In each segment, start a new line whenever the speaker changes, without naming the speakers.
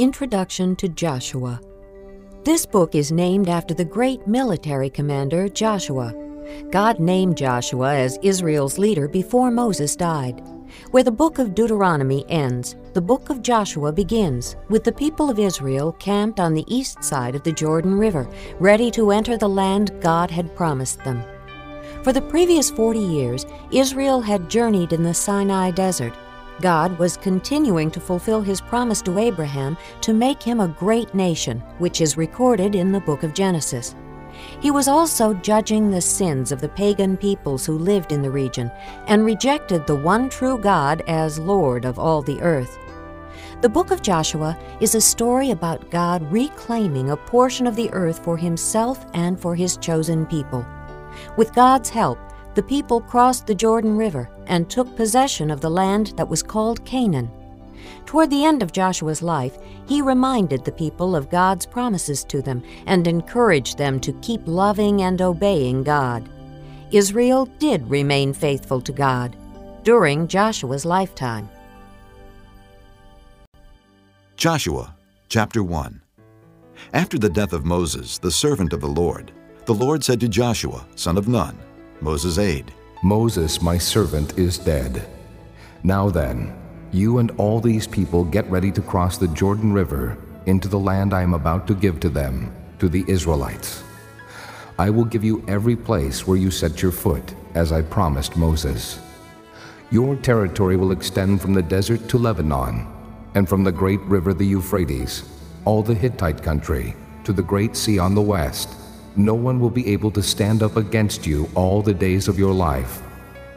Introduction to Joshua. This book is named after the great military commander Joshua. God named Joshua as Israel's leader before Moses died. Where the book of Deuteronomy ends, the book of Joshua begins, with the people of Israel camped on the east side of the Jordan River, ready to enter the land God had promised them. For the previous 40 years, Israel had journeyed in the Sinai desert. God was continuing to fulfill his promise to Abraham to make him a great nation, which is recorded in the book of Genesis. He was also judging the sins of the pagan peoples who lived in the region and rejected the one true God as Lord of all the earth. The book of Joshua is a story about God reclaiming a portion of the earth for himself and for his chosen people. With God's help, the people crossed the Jordan River and took possession of the land that was called Canaan. Toward the end of Joshua's life, he reminded the people of God's promises to them and encouraged them to keep loving and obeying God. Israel did remain faithful to God during Joshua's lifetime.
Joshua chapter 1 After the death of Moses, the servant of the Lord, the Lord said to Joshua, son of Nun, Moses' aide,
Moses, my servant, is dead. Now then, you and all these people get ready to cross the Jordan River into the land I am about to give to them, to the Israelites. I will give you every place where you set your foot, as I promised Moses. Your territory will extend from the desert to Lebanon, and from the great river the Euphrates, all the Hittite country, to the great sea on the west. No one will be able to stand up against you all the days of your life.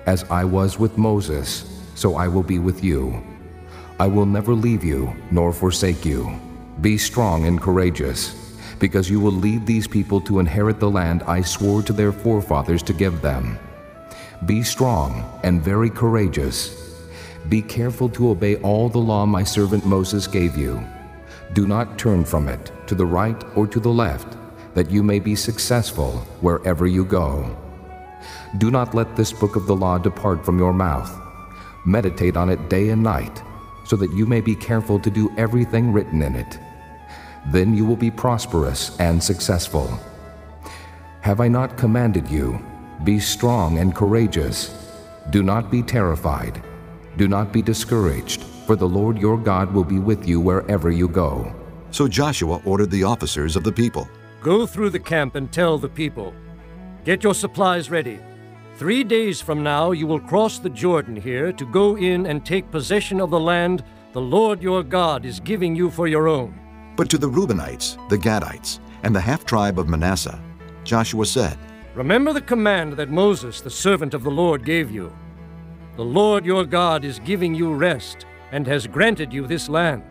As I was with Moses, so I will be with you. I will never leave you nor forsake you. Be strong and courageous, because you will lead these people to inherit the land I swore to their forefathers to give them. Be strong and very courageous. Be careful to obey all the law my servant Moses gave you. Do not turn from it to the right or to the left, that you may be successful wherever you go. Do not let this book of the law depart from your mouth Meditate on it day and night, so that you may be careful to do everything written in it. Then you will be prosperous and successful. Have I not commanded you? Be strong and courageous. Do not be terrified. Do not be discouraged, for the Lord your God will be with you wherever you go.
So Joshua ordered the officers of the people
Go through the camp and tell the people Get your supplies ready Three days from now you will cross the Jordan here to go in and take possession of the land the Lord your God is giving you for your own.
But to the Reubenites, the Gadites, and the half tribe of Manasseh, Joshua said,
Remember the command that Moses, the servant of the Lord, gave you. The Lord your God is giving you rest and has granted you this land.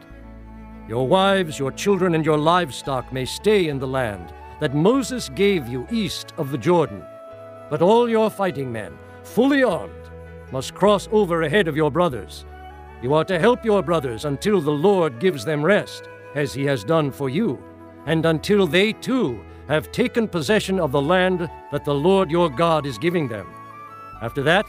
Your wives, your children, and your livestock may stay in the land that Moses gave you east of the Jordan. But all your fighting men, fully armed, must cross over ahead of your brothers. You are to help your brothers until the Lord gives them rest, as he has done for you, and until they too have taken possession of the land that the Lord your God is giving them. After that,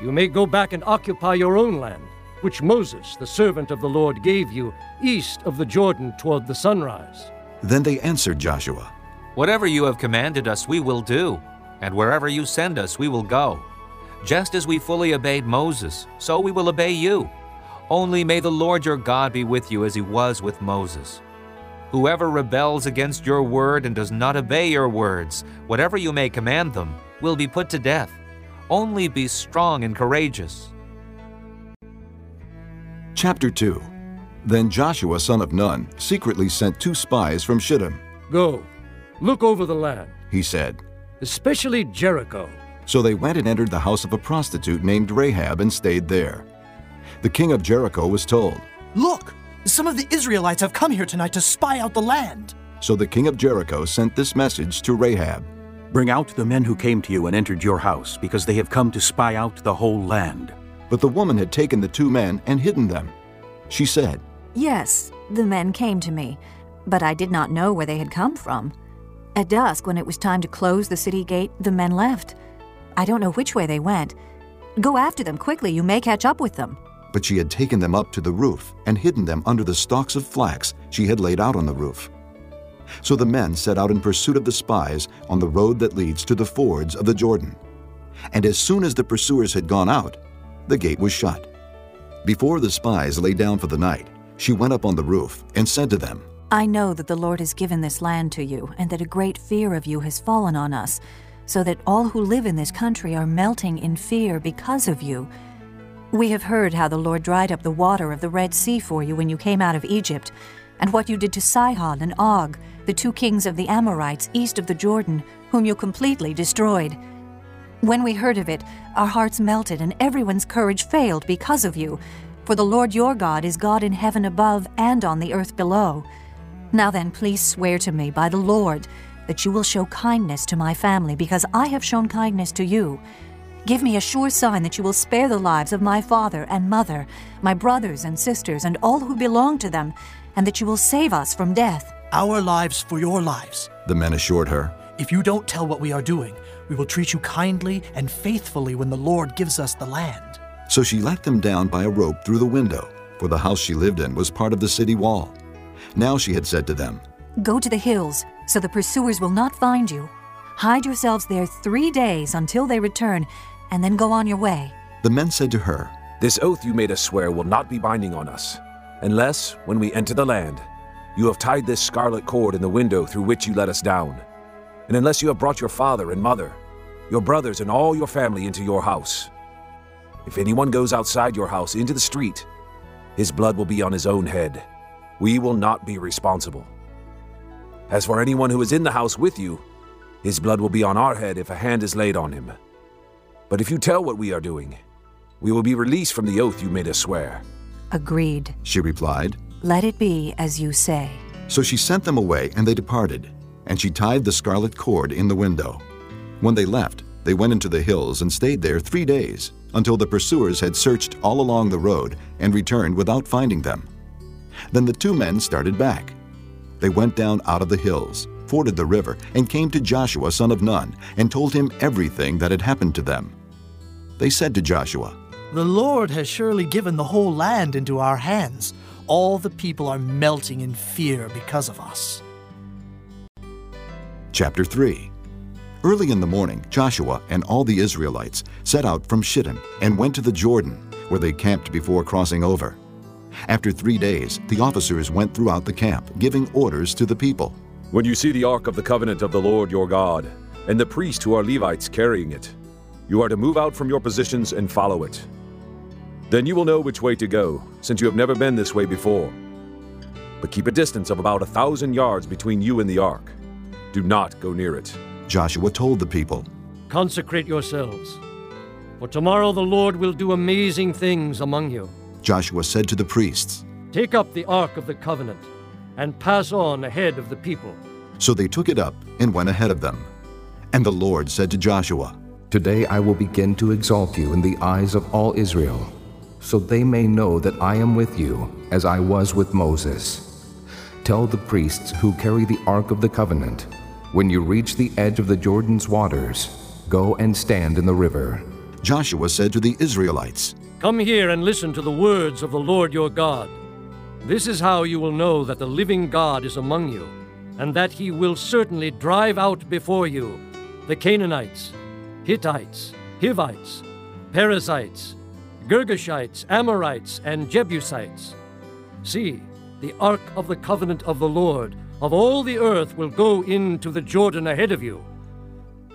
you may go back and occupy your own land, which Moses, the servant of the Lord, gave you east of the Jordan toward the sunrise.
Then they answered Joshua,
Whatever you have commanded us, we will do and wherever you send us, we will go. Just as we fully obeyed Moses, so we will obey you. Only may the Lord your God be with you as he was with Moses. Whoever rebels against your word and does not obey your words, whatever you may command them, will be put to death. Only be strong and courageous.
Chapter 2 Then Joshua son of Nun secretly sent two spies from Shittim.
Go, look over the land,
he said
especially Jericho.
So they went and entered the house of a prostitute named Rahab and stayed there. The king of Jericho was told,
Look, some of the Israelites have come here tonight to spy out the land.
So the king of Jericho sent this message to Rahab
Bring out the men who came to you and entered your house, because they have come to spy out the whole land.
But the woman had taken the two men and hidden them. She said,
Yes, the men came to me, but I did not know where they had come from. At dusk, when it was time to close the city gate, the men left. I don't know which way they went. Go after them quickly, you may catch up with them.
but she had taken them up to the roof and hidden them under the stalks of flax she had laid out on the roof. So the men set out in pursuit of the spies on the road that leads to the fords of the Jordan. And as soon as the pursuers had gone out, the gate was shut. Before the spies lay down for the night, she went up on the roof and said to them,
I know that the Lord has given this land to you, and that a great fear of you has fallen on us, so that all who live in this country are melting in fear because of you. We have heard how the Lord dried up the water of the Red Sea for you when you came out of Egypt, and what you did to Sihon and Og, the two kings of the Amorites east of the Jordan, whom you completely destroyed. When we heard of it, our hearts melted and everyone's courage failed because of you. For the Lord your God is God in heaven above and on the earth below. Now then, please swear to me by the Lord that you will show kindness to my family because I have shown kindness to you. Give me a sure sign that you will spare the lives of my father and mother, my brothers and sisters, and all who belong to them, and that you will save us from death.
Our lives for your lives.
The men assured her.
If you don't tell what we are doing, we will treat you kindly and faithfully when the Lord gives us the land.
So she let them down by a rope through the window, for the house she lived in was part of the city wall. Now she had said to them,
Go to the hills, so the pursuers will not find you. Hide yourselves there three days until they return, and then go on your way.
The men said to her,
This oath you made us swear will not be binding on us, unless, when we enter the land, you have tied this scarlet cord in the window through which you let us down, and unless you have brought your father and mother, your brothers, and all your family into your house. If anyone goes outside your house into the street, his blood will be on his own head we will not be responsible. As for anyone who is in the house with you, his blood will be on our head if a hand is laid on him. But if you tell what we are doing, we will be released from the oath you made us swear.
Agreed,
she replied.
Let it be as you say.
So she sent them away, and they departed, and she tied the scarlet cord in the window. When they left, they went into the hills and stayed there three days, until the pursuers had searched all along the road and returned without finding them. Then the two men started back. They went down out of the hills, forded the river, and came to Joshua son of Nun, and told him everything that had happened to them. They said to Joshua,
The Lord has surely given the whole land into our hands. All the people are melting in fear because of us.
Chapter 3 Early in the morning, Joshua and all the Israelites set out from Shittim and went to the Jordan, where they camped before crossing over. After three days, the officers went throughout the camp, giving orders to the people.
When you see the Ark of the Covenant of the Lord your God, and the priests who are Levites carrying it, you are to move out from your positions and follow it. Then you will know which way to go, since you have never been this way before. But keep a distance of about a thousand yards between you and the ark. Do not go near it.
Joshua told the people,
Consecrate yourselves, for tomorrow the Lord will do amazing things among you.
Joshua said to the priests,
Take up the Ark of the Covenant and pass on ahead of the people.
So they took it up and went ahead of them. And the Lord said to Joshua,
Today I will begin to exalt you in the eyes of all Israel, so they may know that I am with you, as I was with Moses. Tell the priests who carry the Ark of the Covenant, when you reach the edge of the Jordan's waters, go and stand in the river.
Joshua said to the Israelites,
Come here and listen to the words of the Lord your God. This is how you will know that the living God is among you, and that he will certainly drive out before you the Canaanites, Hittites, Hivites, Perizzites, Girgashites, Amorites, and Jebusites. See, the ark of the covenant of the Lord of all the earth will go into the Jordan ahead of you.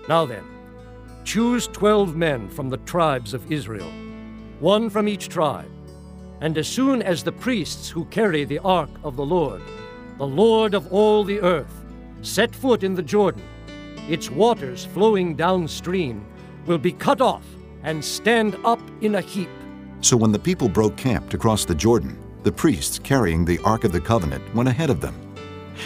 Now then, choose twelve men from the tribes of Israel one from each tribe. And as soon as the priests who carry the ark of the Lord, the Lord of all the earth, set foot in the Jordan, its waters flowing downstream will be cut off and stand up in a heap.
So when the people broke camp to cross the Jordan, the priests carrying the Ark of the Covenant went ahead of them.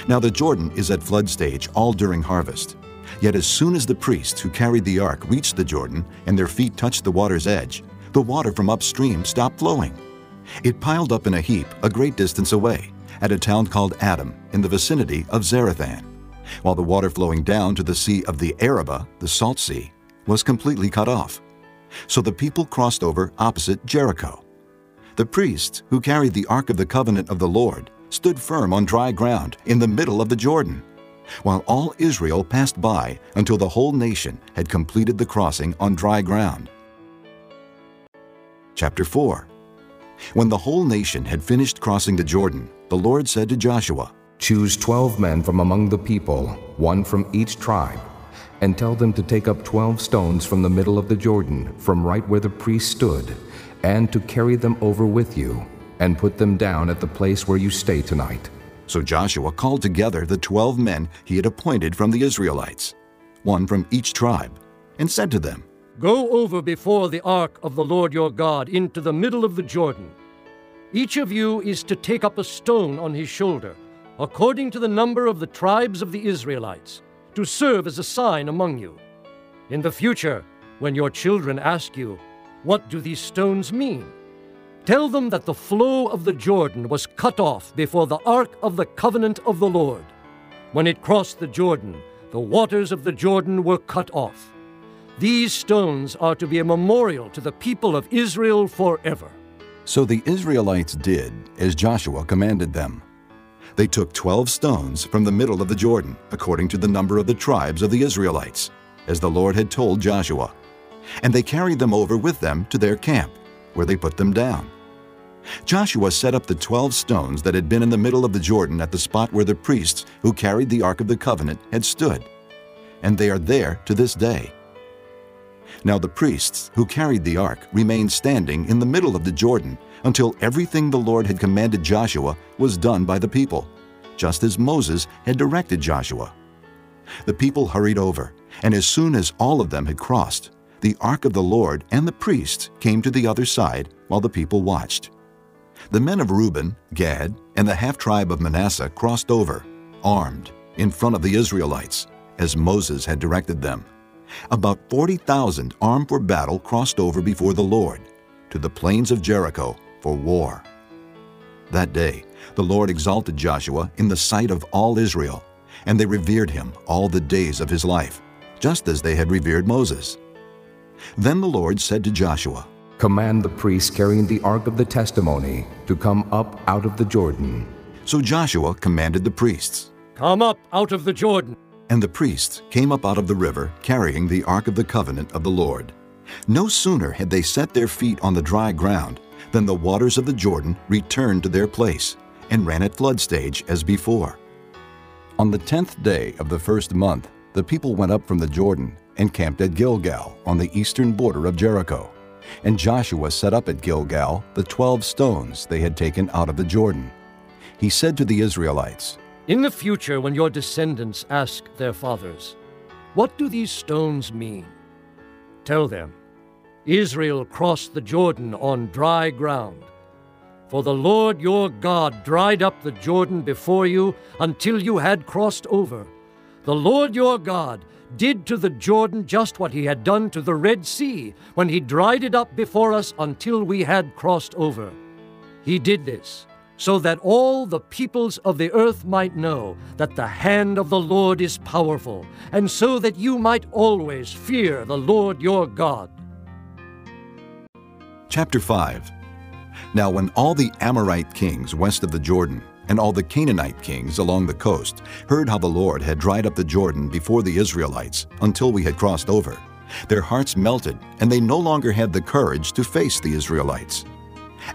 Now the Jordan is at flood stage all during harvest. Yet as soon as the priests who carried the ark reached the Jordan and their feet touched the water's edge, the water from upstream stopped flowing. It piled up in a heap a great distance away, at a town called Adam, in the vicinity of Zarethan, while the water flowing down to the Sea of the Arabah, the Salt Sea, was completely cut off. So the people crossed over opposite Jericho. The priests, who carried the Ark of the Covenant of the Lord, stood firm on dry ground in the middle of the Jordan, while all Israel passed by until the whole nation had completed the crossing on dry ground. Chapter 4 When the whole nation had finished crossing the Jordan, the Lord said to Joshua,
Choose twelve men from among the people, one from each tribe, and tell them to take up twelve stones from the middle of the Jordan, from right where the priest stood, and to carry them over with you, and put them down at the place where you stay tonight.
So Joshua called together the twelve men he had appointed from the Israelites, one from each tribe, and said to them,
Go over before the ark of the Lord your God into the middle of the Jordan. Each of you is to take up a stone on his shoulder, according to the number of the tribes of the Israelites, to serve as a sign among you. In the future, when your children ask you, What do these stones mean? Tell them that the flow of the Jordan was cut off before the ark of the covenant of the Lord. When it crossed the Jordan, the waters of the Jordan were cut off. These stones are to be a memorial to the people of Israel forever.
So the Israelites did as Joshua commanded them. They took twelve stones from the middle of the Jordan, according to the number of the tribes of the Israelites, as the Lord had told Joshua. And they carried them over with them to their camp, where they put them down. Joshua set up the twelve stones that had been in the middle of the Jordan at the spot where the priests who carried the Ark of the Covenant had stood, and they are there to this day. Now the priests who carried the ark remained standing in the middle of the Jordan until everything the Lord had commanded Joshua was done by the people, just as Moses had directed Joshua. The people hurried over, and as soon as all of them had crossed, the ark of the Lord and the priests came to the other side while the people watched. The men of Reuben, Gad, and the half tribe of Manasseh crossed over, armed, in front of the Israelites, as Moses had directed them. About 40,000 armed for battle crossed over before the Lord to the plains of Jericho for war. That day, the Lord exalted Joshua in the sight of all Israel, and they revered him all the days of his life, just as they had revered Moses. Then the Lord said to Joshua,
Command the priests carrying the ark of the testimony to come up out of the Jordan.
So Joshua commanded the priests.
Come up out of the Jordan.
And the priests came up out of the river carrying the ark of the covenant of the Lord. No sooner had they set their feet on the dry ground than the waters of the Jordan returned to their place and ran at flood stage as before. On the tenth day of the first month, the people went up from the Jordan and camped at Gilgal on the eastern border of Jericho. And Joshua set up at Gilgal the twelve stones they had taken out of the Jordan. He said to the Israelites,
In the future, when your descendants ask their fathers, What do these stones mean? Tell them, Israel crossed the Jordan on dry ground. For the Lord your God dried up the Jordan before you until you had crossed over. The Lord your God did to the Jordan just what he had done to the Red Sea when he dried it up before us until we had crossed over. He did this so that all the peoples of the earth might know that the hand of the Lord is powerful, and so that you might always fear the Lord your God.
Chapter 5 Now when all the Amorite kings west of the Jordan and all the Canaanite kings along the coast heard how the Lord had dried up the Jordan before the Israelites until we had crossed over, their hearts melted, and they no longer had the courage to face the Israelites.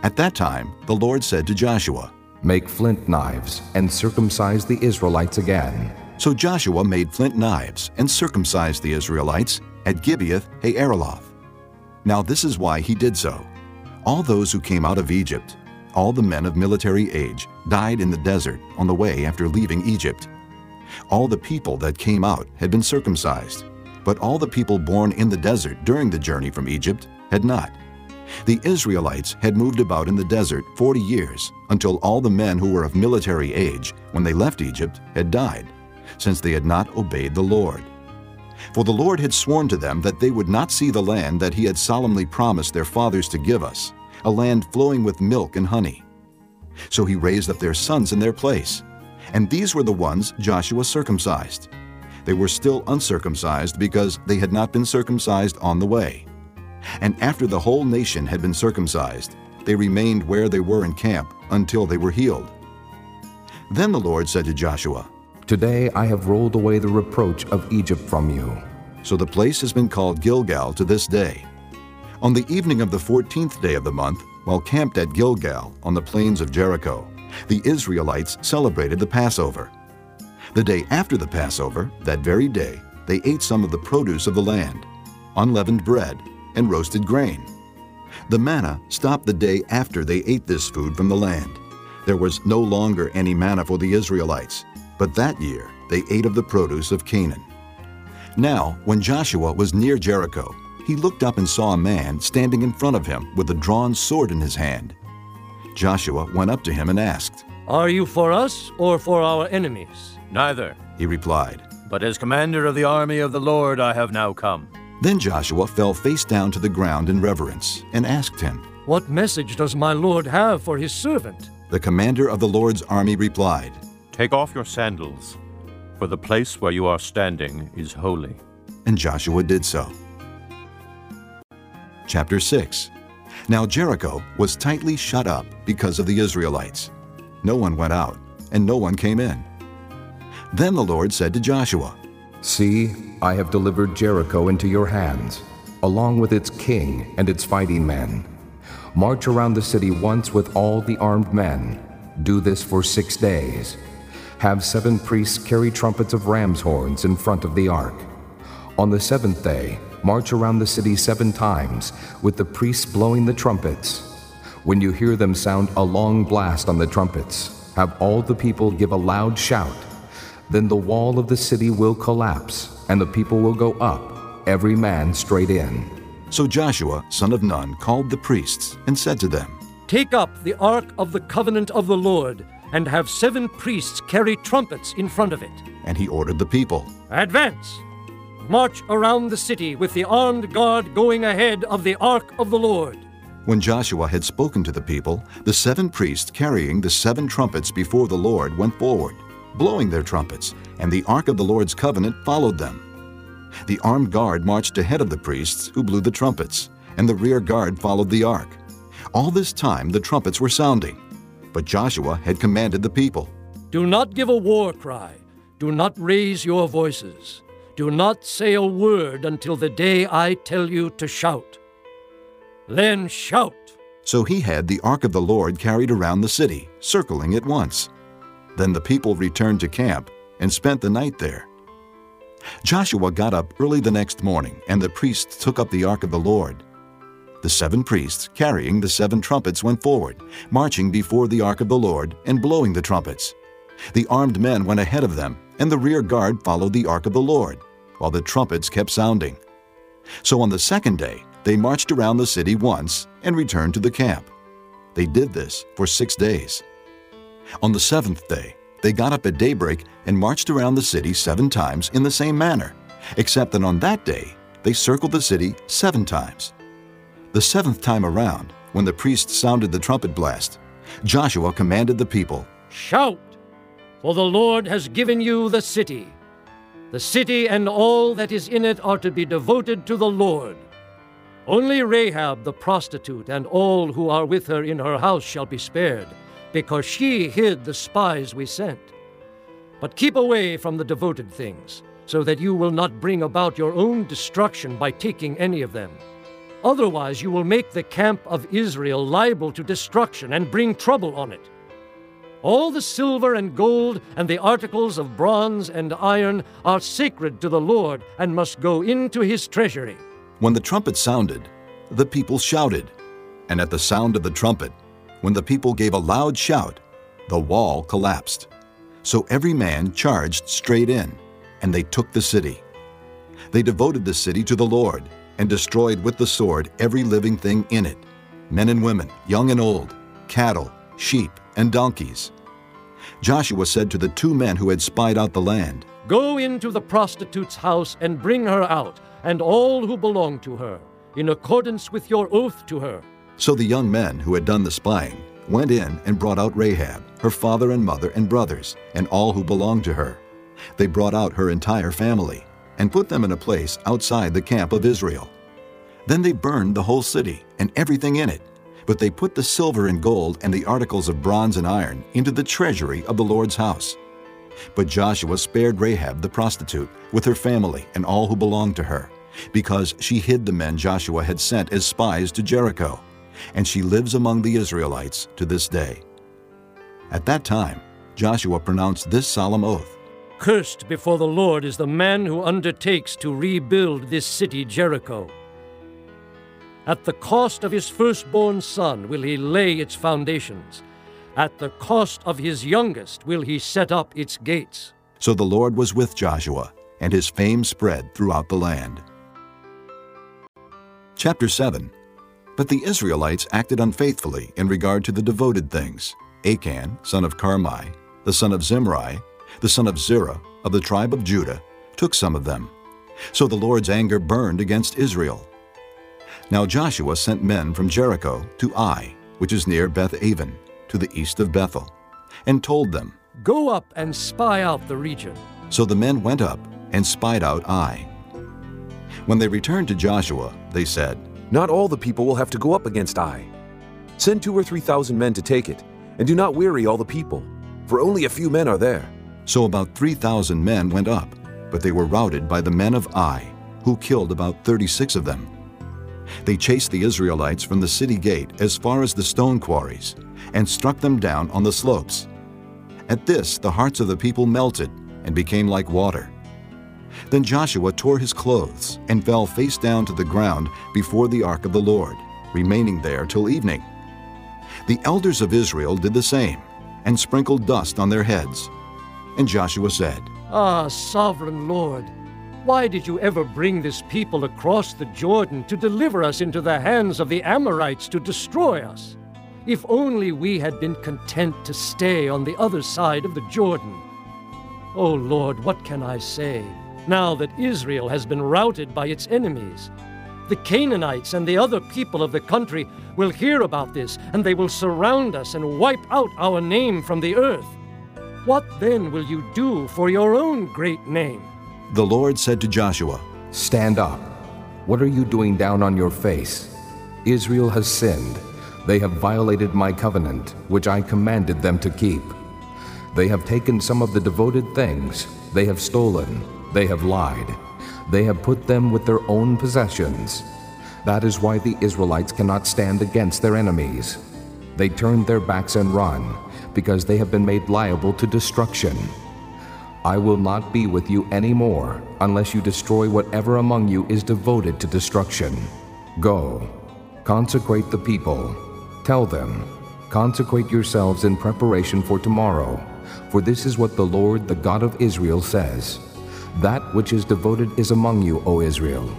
At that time, the Lord said to Joshua,
Make flint knives and circumcise the Israelites again.
So Joshua made flint knives and circumcised the Israelites at Gibeath Haaraloth. Now this is why he did so. All those who came out of Egypt, all the men of military age, died in the desert on the way after leaving Egypt. All the people that came out had been circumcised, but all the people born in the desert during the journey from Egypt had not. The Israelites had moved about in the desert 40 years until all the men who were of military age when they left Egypt had died, since they had not obeyed the Lord. For the Lord had sworn to them that they would not see the land that he had solemnly promised their fathers to give us, a land flowing with milk and honey. So he raised up their sons in their place, and these were the ones Joshua circumcised. They were still uncircumcised because they had not been circumcised on the way. And after the whole nation had been circumcised, they remained where they were in camp until they were healed. Then the Lord said to Joshua,
Today I have rolled away the reproach of Egypt from you.
So the place has been called Gilgal to this day. On the evening of the fourteenth day of the month, while camped at Gilgal on the plains of Jericho, the Israelites celebrated the Passover. The day after the Passover, that very day, they ate some of the produce of the land, unleavened bread, and roasted grain. The manna stopped the day after they ate this food from the land. There was no longer any manna for the Israelites, but that year they ate of the produce of Canaan. Now, when Joshua was near Jericho, he looked up and saw a man standing in front of him with a drawn sword in his hand. Joshua went up to him and asked,
Are you for us or for our enemies?
Neither,
He replied.
but as commander of the army of the Lord I have now come.
Then Joshua fell face down to the ground in reverence and asked him.
What message does my Lord have for his servant?
The commander of the Lord's army replied,
Take off your sandals, for the place where you are standing is holy.
and Joshua did so. Chapter 6 Now Jericho was tightly shut up because of the Israelites. No one went out, and no one came in. Then the Lord said to Joshua,
See, I have delivered Jericho into your hands, along with its king and its fighting men. March around the city once with all the armed men. Do this for six days. Have seven priests carry trumpets of ram's horns in front of the ark. On the seventh day, march around the city seven times, with the priests blowing the trumpets. When you hear them sound a long blast on the trumpets, have all the people give a loud shout. Then the wall of the city will collapse, and the people will go up, every man straight in.
So Joshua, son of Nun, called the priests and said to them,
Take up the ark of the covenant of the Lord, and have seven priests carry trumpets in front of it.
And he ordered the people.
Advance! March around the city with the armed guard going ahead of the ark of the Lord.
When Joshua had spoken to the people, the seven priests carrying the seven trumpets before the Lord went forward, blowing their trumpets, and the ark of the Lord's covenant followed them. The armed guard marched ahead of the priests, who blew the trumpets, and the rear guard followed the ark. All this time the trumpets were sounding, but Joshua had commanded the people.
Do not give a war cry. Do not raise your voices. Do not say a word until the day I tell you to shout. Then shout.
So he had the ark of the Lord carried around the city, circling it once. Then the people returned to camp and spent the night there. Joshua got up early the next morning, and the priests took up the ark of the Lord. The seven priests, carrying the seven trumpets, went forward, marching before the ark of the Lord and blowing the trumpets. The armed men went ahead of them, and the rear guard followed the ark of the Lord, while the trumpets kept sounding. So on the second day, they marched around the city once and returned to the camp. They did this for six days. On the seventh day, they got up at daybreak and marched around the city seven times in the same manner, except that on that day they circled the city seven times. The seventh time around, when the priests sounded the trumpet blast, Joshua commanded the people,
Shout! For the Lord has given you the city. The city and all that is in it are to be devoted to the Lord. Only Rahab the prostitute and all who are with her in her house shall be spared, because she hid the spies we sent. But keep away from the devoted things, so that you will not bring about your own destruction by taking any of them. Otherwise, you will make the camp of Israel liable to destruction and bring trouble on it. All the silver and gold and the articles of bronze and iron are sacred to the Lord and must go into his treasury.
When the trumpet sounded, the people shouted. And at the sound of the trumpet, when the people gave a loud shout, the wall collapsed. So every man charged straight in, and they took the city. They devoted the city to the Lord, and destroyed with the sword every living thing in it men and women, young and old, cattle, sheep, and donkeys. Joshua said to the two men who had spied out the land,
Go into the prostitute's house and bring her out, and all who belong to her, in accordance with your oath to her.
So the young men who had done the spying went in and brought out Rahab, her father and mother and brothers, and all who belonged to her. They brought out her entire family and put them in a place outside the camp of Israel. Then they burned the whole city and everything in it, But they put the silver and gold and the articles of bronze and iron into the treasury of the Lord's house. But Joshua spared Rahab the prostitute with her family and all who belonged to her, because she hid the men Joshua had sent as spies to Jericho, and she lives among the Israelites to this day. At that time, Joshua pronounced this solemn oath
Cursed before the Lord is the man who undertakes to rebuild this city Jericho. At the cost of his firstborn son will he lay its foundations. At the cost of his youngest will he set up its gates.
So the Lord was with Joshua, and his fame spread throughout the land. Chapter 7 But the Israelites acted unfaithfully in regard to the devoted things. Achan, son of Carmi, the son of Zimri, the son of Zerah, of the tribe of Judah, took some of them. So the Lord's anger burned against Israel. Now Joshua sent men from Jericho to Ai, which is near Beth Aven, to the east of Bethel, and told them,
Go up and spy out the region.
So the men went up and spied out Ai. When they returned to Joshua, they said,
Not all the people will have to go up against Ai. Send two or three thousand men to take it, and do not weary all the people, for only a few men are there.
So about 3,000 men went up, but they were routed by the men of Ai, who killed about 36 of them. They chased the Israelites from the city gate as far as the stone quarries, and struck them down on the slopes. At this the hearts of the people melted and became like water. Then Joshua tore his clothes and fell face down to the ground before the ark of the Lord, remaining there till evening. The elders of Israel did the same, and sprinkled dust on their heads. And Joshua said,
Ah, sovereign Lord, why did you ever bring this people across the Jordan to deliver us into the hands of the Amorites to destroy us? If only we had been content to stay on the other side of the Jordan. Oh Lord, what can I say, now that Israel has been routed by its enemies? The Canaanites and the other people of the country will hear about this, and they will surround us and wipe out our name from the earth. What then will you do for your own great name?
The Lord said to Joshua,
Stand up. What are you doing down on your face? Israel has sinned. They have violated my covenant, which I commanded them to keep. They have taken some of the devoted things. They have stolen. They have lied. They have put them with their own possessions. That is why the Israelites cannot stand against their enemies. They turned their backs and run, because they have been made liable to destruction. I will not be with you any more unless you destroy whatever among you is devoted to destruction. Go, consecrate the people. Tell them, consecrate yourselves in preparation for tomorrow, for this is what the Lord, the God of Israel, says. That which is devoted is among you, O Israel.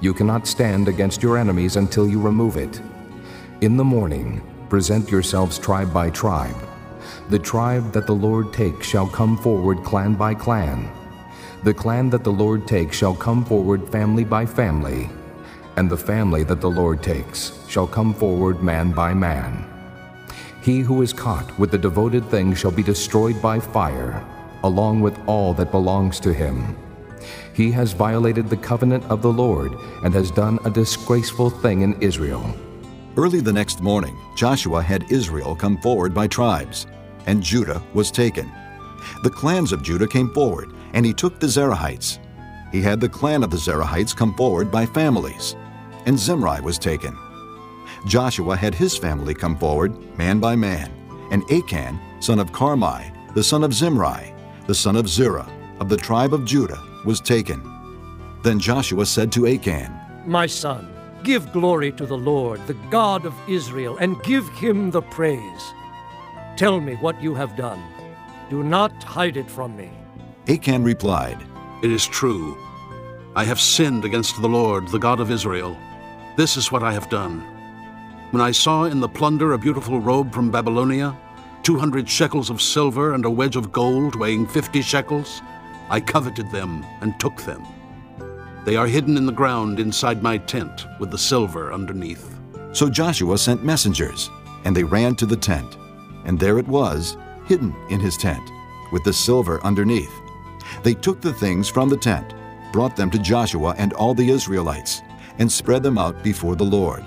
You cannot stand against your enemies until you remove it. In the morning, present yourselves tribe by tribe. The tribe that the Lord takes shall come forward clan by clan. The clan that the Lord takes shall come forward family by family. And the family that the Lord takes shall come forward man by man. He who is caught with the devoted thing shall be destroyed by fire, along with all that belongs to him. He has violated the covenant of the Lord and has done a disgraceful thing in Israel.
Early the next morning, Joshua had Israel come forward by tribes, and Judah was taken. The clans of Judah came forward, and he took the Zerahites. He had the clan of the Zerahites come forward by families, and Zimri was taken. Joshua had his family come forward, man by man, and Achan, son of Carmi, the son of Zimri, the son of Zerah, of the tribe of Judah, was taken. Then Joshua said to Achan,
My son, give glory to the Lord, the God of Israel, and give him the praise. Tell me what you have done. Do not hide it from me.
Achan replied,
It is true. I have sinned against the Lord, the God of Israel. This is what I have done. When I saw in the plunder a beautiful robe from Babylonia, 200 shekels of silver and a wedge of gold weighing 50 shekels, I coveted them and took them. They are hidden in the ground inside my tent with the silver underneath.
So Joshua sent messengers, and they ran to the tent. And there it was, hidden in his tent, with the silver underneath. They took the things from the tent, brought them to Joshua and all the Israelites, and spread them out before the Lord.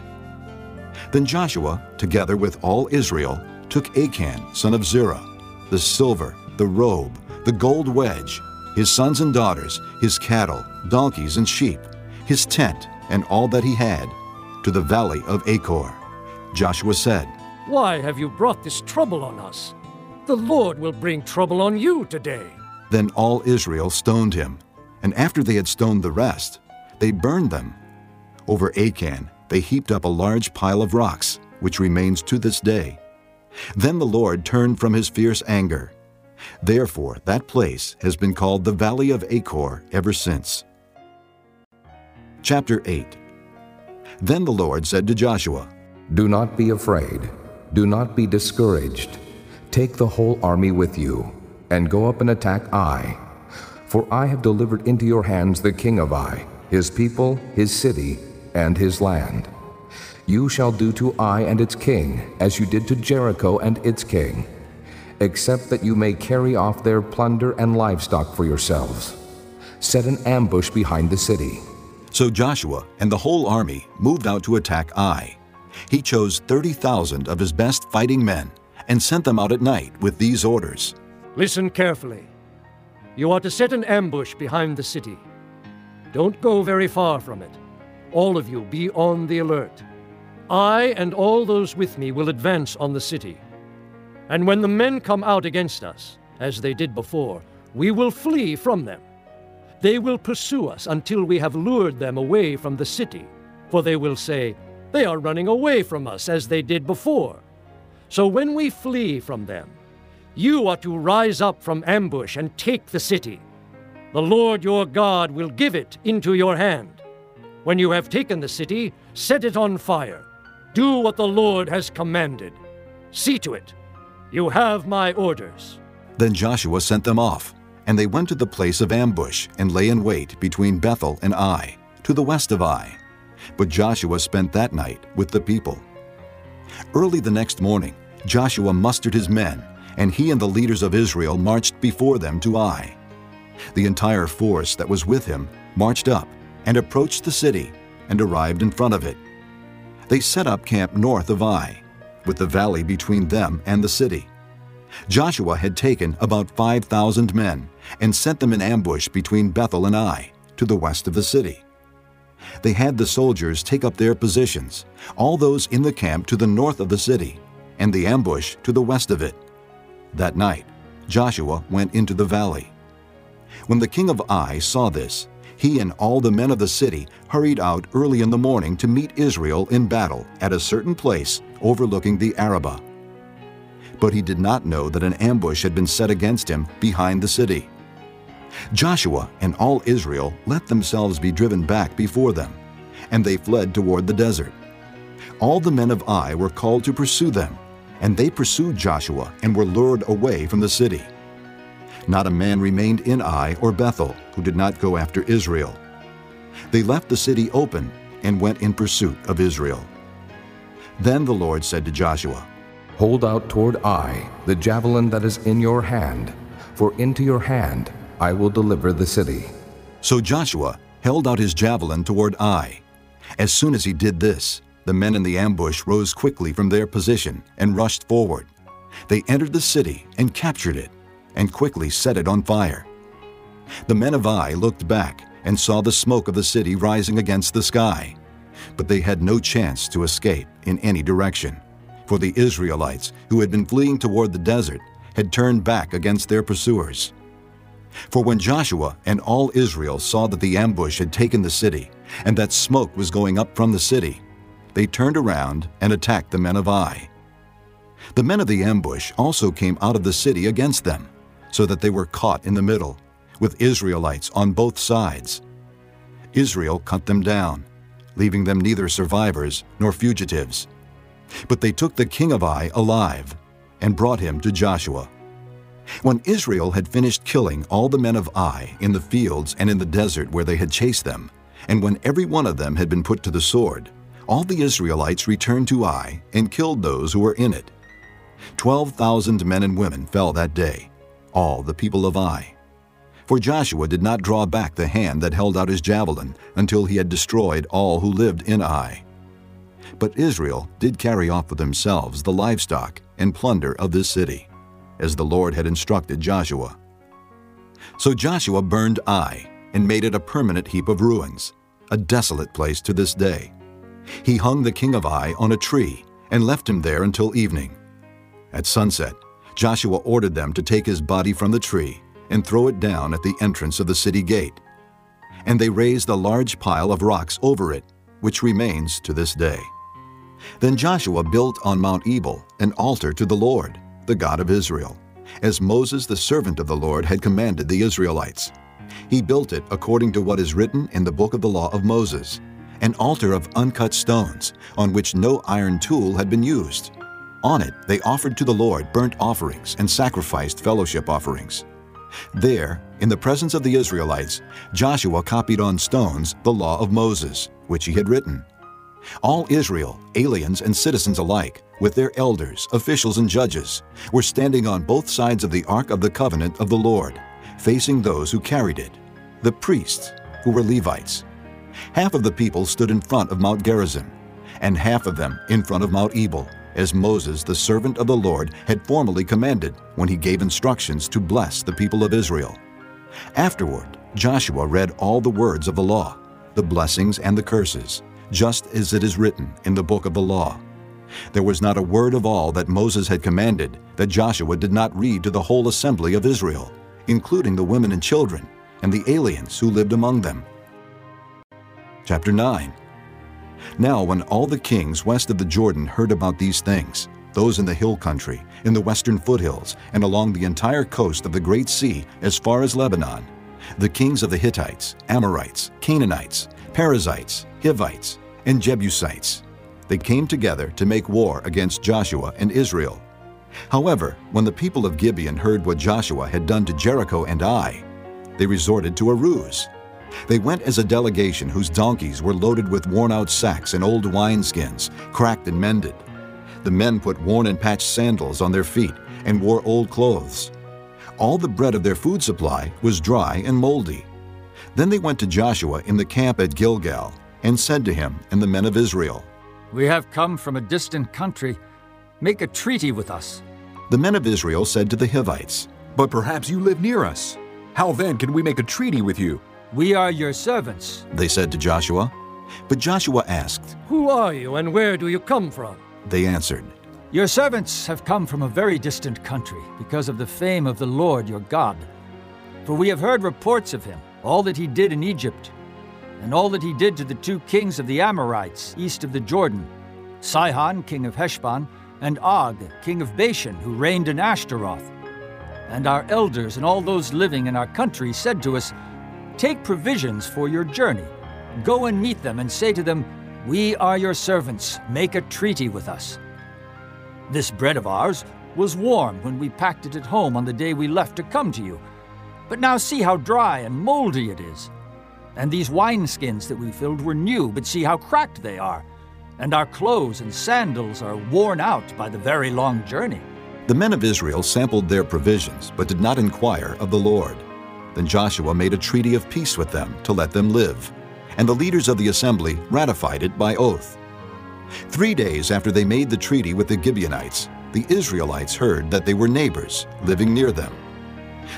Then Joshua, together with all Israel, took Achan, son of Zerah, the silver, the robe, the gold wedge, his sons and daughters, his cattle, donkeys, and sheep, his tent, and all that he had, to the valley of Achor. Joshua said,
Why have you brought this trouble on us? The Lord will bring trouble on you today.
Then all Israel stoned him, and after they had stoned the rest, they burned them. Over Achan they heaped up a large pile of rocks, which remains to this day. Then the Lord turned from his fierce anger. Therefore that place has been called the Valley of Achor ever since. Chapter 8 Then the Lord said to Joshua,
Do not be afraid, do not be discouraged. Take the whole army with you, and go up and attack Ai. For I have delivered into your hands the king of Ai, his people, his city, and his land. You shall do to Ai and its king as you did to Jericho and its king, except that you may carry off their plunder and livestock for yourselves. Set an ambush behind the city.
So Joshua and the whole army moved out to attack Ai. He chose 30,000 of his best fighting men and sent them out at night with these orders.
Listen carefully. You are to set an ambush behind the city. Don't go very far from it. All of you be on the alert. I and all those with me will advance on the city. And when the men come out against us, as they did before, we will flee from them. They will pursue us until we have lured them away from the city, for they will say, They are running away from us as they did before. So when we flee from them, you are to rise up from ambush and take the city. The Lord your God will give it into your hand. When you have taken the city, set it on fire. Do what the Lord has commanded. See to it. You have my orders.
Then Joshua sent them off, and they went to the place of ambush and lay in wait between Bethel and Ai, to the west of Ai. But Joshua spent that night with the people. Early the next morning, Joshua mustered his men, and he and the leaders of Israel marched before them to Ai. The entire force that was with him marched up and approached the city and arrived in front of it. They set up camp north of Ai, with the valley between them and the city. Joshua had taken about 5,000 men and sent them in ambush between Bethel and Ai, to the west of the city. They had the soldiers take up their positions, all those in the camp to the north of the city, and the ambush to the west of it. That night, Joshua went into the valley. When the king of Ai saw this, he and all the men of the city hurried out early in the morning to meet Israel in battle at a certain place overlooking the Arabah. But he did not know that an ambush had been set against him behind the city. Joshua and all Israel let themselves be driven back before them, and they fled toward the desert. All the men of Ai were called to pursue them, and they pursued Joshua and were lured away from the city. Not a man remained in Ai or Bethel who did not go after Israel. They left the city open and went in pursuit of Israel. Then the Lord said to Joshua,
Hold out toward Ai the javelin that is in your hand, for into your hand I will deliver the city.
So Joshua held out his javelin toward Ai. As soon as he did this, the men in the ambush rose quickly from their position and rushed forward. They entered the city and captured it, and quickly set it on fire. The men of Ai looked back and saw the smoke of the city rising against the sky, but they had no chance to escape in any direction, for the Israelites, who had been fleeing toward the desert, had turned back against their pursuers. For when Joshua and all Israel saw that the ambush had taken the city, and that smoke was going up from the city, they turned around and attacked the men of Ai. The men of the ambush also came out of the city against them, so that they were caught in the middle, with Israelites on both sides. Israel cut them down, leaving them neither survivors nor fugitives. But they took the king of Ai alive and brought him to Joshua. When Israel had finished killing all the men of Ai in the fields and in the desert where they had chased them, and when every one of them had been put to the sword, all the Israelites returned to Ai and killed those who were in it. Twelve thousand men and women fell that day, all the people of Ai. For Joshua did not draw back the hand that held out his javelin until he had destroyed all who lived in Ai. But Israel did carry off with themselves the livestock and plunder of this city, as the Lord had instructed Joshua. So Joshua burned Ai and made it a permanent heap of ruins, a desolate place to this day. He hung the king of Ai on a tree and left him there until evening. At sunset, Joshua ordered them to take his body from the tree and throw it down at the entrance of the city gate. And they raised a large pile of rocks over it, which remains to this day. Then Joshua built on Mount Ebal an altar to the Lord, the God of Israel, as Moses the servant of the Lord had commanded the Israelites. He built it according to what is written in the book of the law of Moses, an altar of uncut stones, on which no iron tool had been used. On it they offered to the Lord burnt offerings and sacrificed fellowship offerings. There, in the presence of the Israelites, Joshua copied on stones the law of Moses, which he had written. All Israel, aliens and citizens alike, with their elders, officials, and judges, were standing on both sides of the Ark of the Covenant of the Lord, facing those who carried it, the priests, who were Levites. Half of the people stood in front of Mount Gerizim, and half of them in front of Mount Ebal, as Moses, the servant of the Lord, had formally commanded when he gave instructions to bless the people of Israel. Afterward, Joshua read all the words of the law, the blessings and the curses, just as it is written in the book of the law. There was not a word of all that Moses had commanded that Joshua did not read to the whole assembly of Israel, including the women and children, and the aliens who lived among them. Chapter 9 Now when all the kings west of the Jordan heard about these things, those in the hill country, in the western foothills, and along the entire coast of the Great Sea as far as Lebanon, the kings of the Hittites, Amorites, Canaanites, Perizzites, Hivites, and Jebusites. They came together to make war against Joshua and Israel. However, when the people of Gibeon heard what Joshua had done to Jericho and Ai, they resorted to a ruse. They went as a delegation whose donkeys were loaded with worn-out sacks and old wineskins, cracked and mended. The men put worn and patched sandals on their feet and wore old clothes. All the bread of their food supply was dry and moldy. Then they went to Joshua in the camp at Gilgal and said to him and the men of Israel,
We have come from a distant country. Make a treaty with us.
The men of Israel said to the Hivites,
But perhaps you live near us. How then can we make a treaty with you?
We are your servants,
they said to Joshua. But Joshua asked,
Who are you and where do you come from?
They answered,
Your servants have come from a very distant country because of the fame of the Lord your God. For we have heard reports of him, all that he did in Egypt, and all that he did to the two kings of the Amorites east of the Jordan Sihon, king of Heshbon, and Og, king of Bashan, who reigned in Ashtaroth. And our elders and all those living in our country said to us, Take provisions for your journey. Go and meet them and say to them, We are your servants. Make a treaty with us. This bread of ours was warm when we packed it at home on the day we left to come to you. But now see how dry and moldy it is. And these wineskins that we filled were new, but see how cracked they are. And our clothes and sandals are worn out by the very long journey.
The men of Israel sampled their provisions, but did not inquire of the Lord. Then Joshua made a treaty of peace with them to let them live, and the leaders of the assembly ratified it by oath. Three days after they made the treaty with the Gibeonites, the Israelites heard that they were neighbors living near them.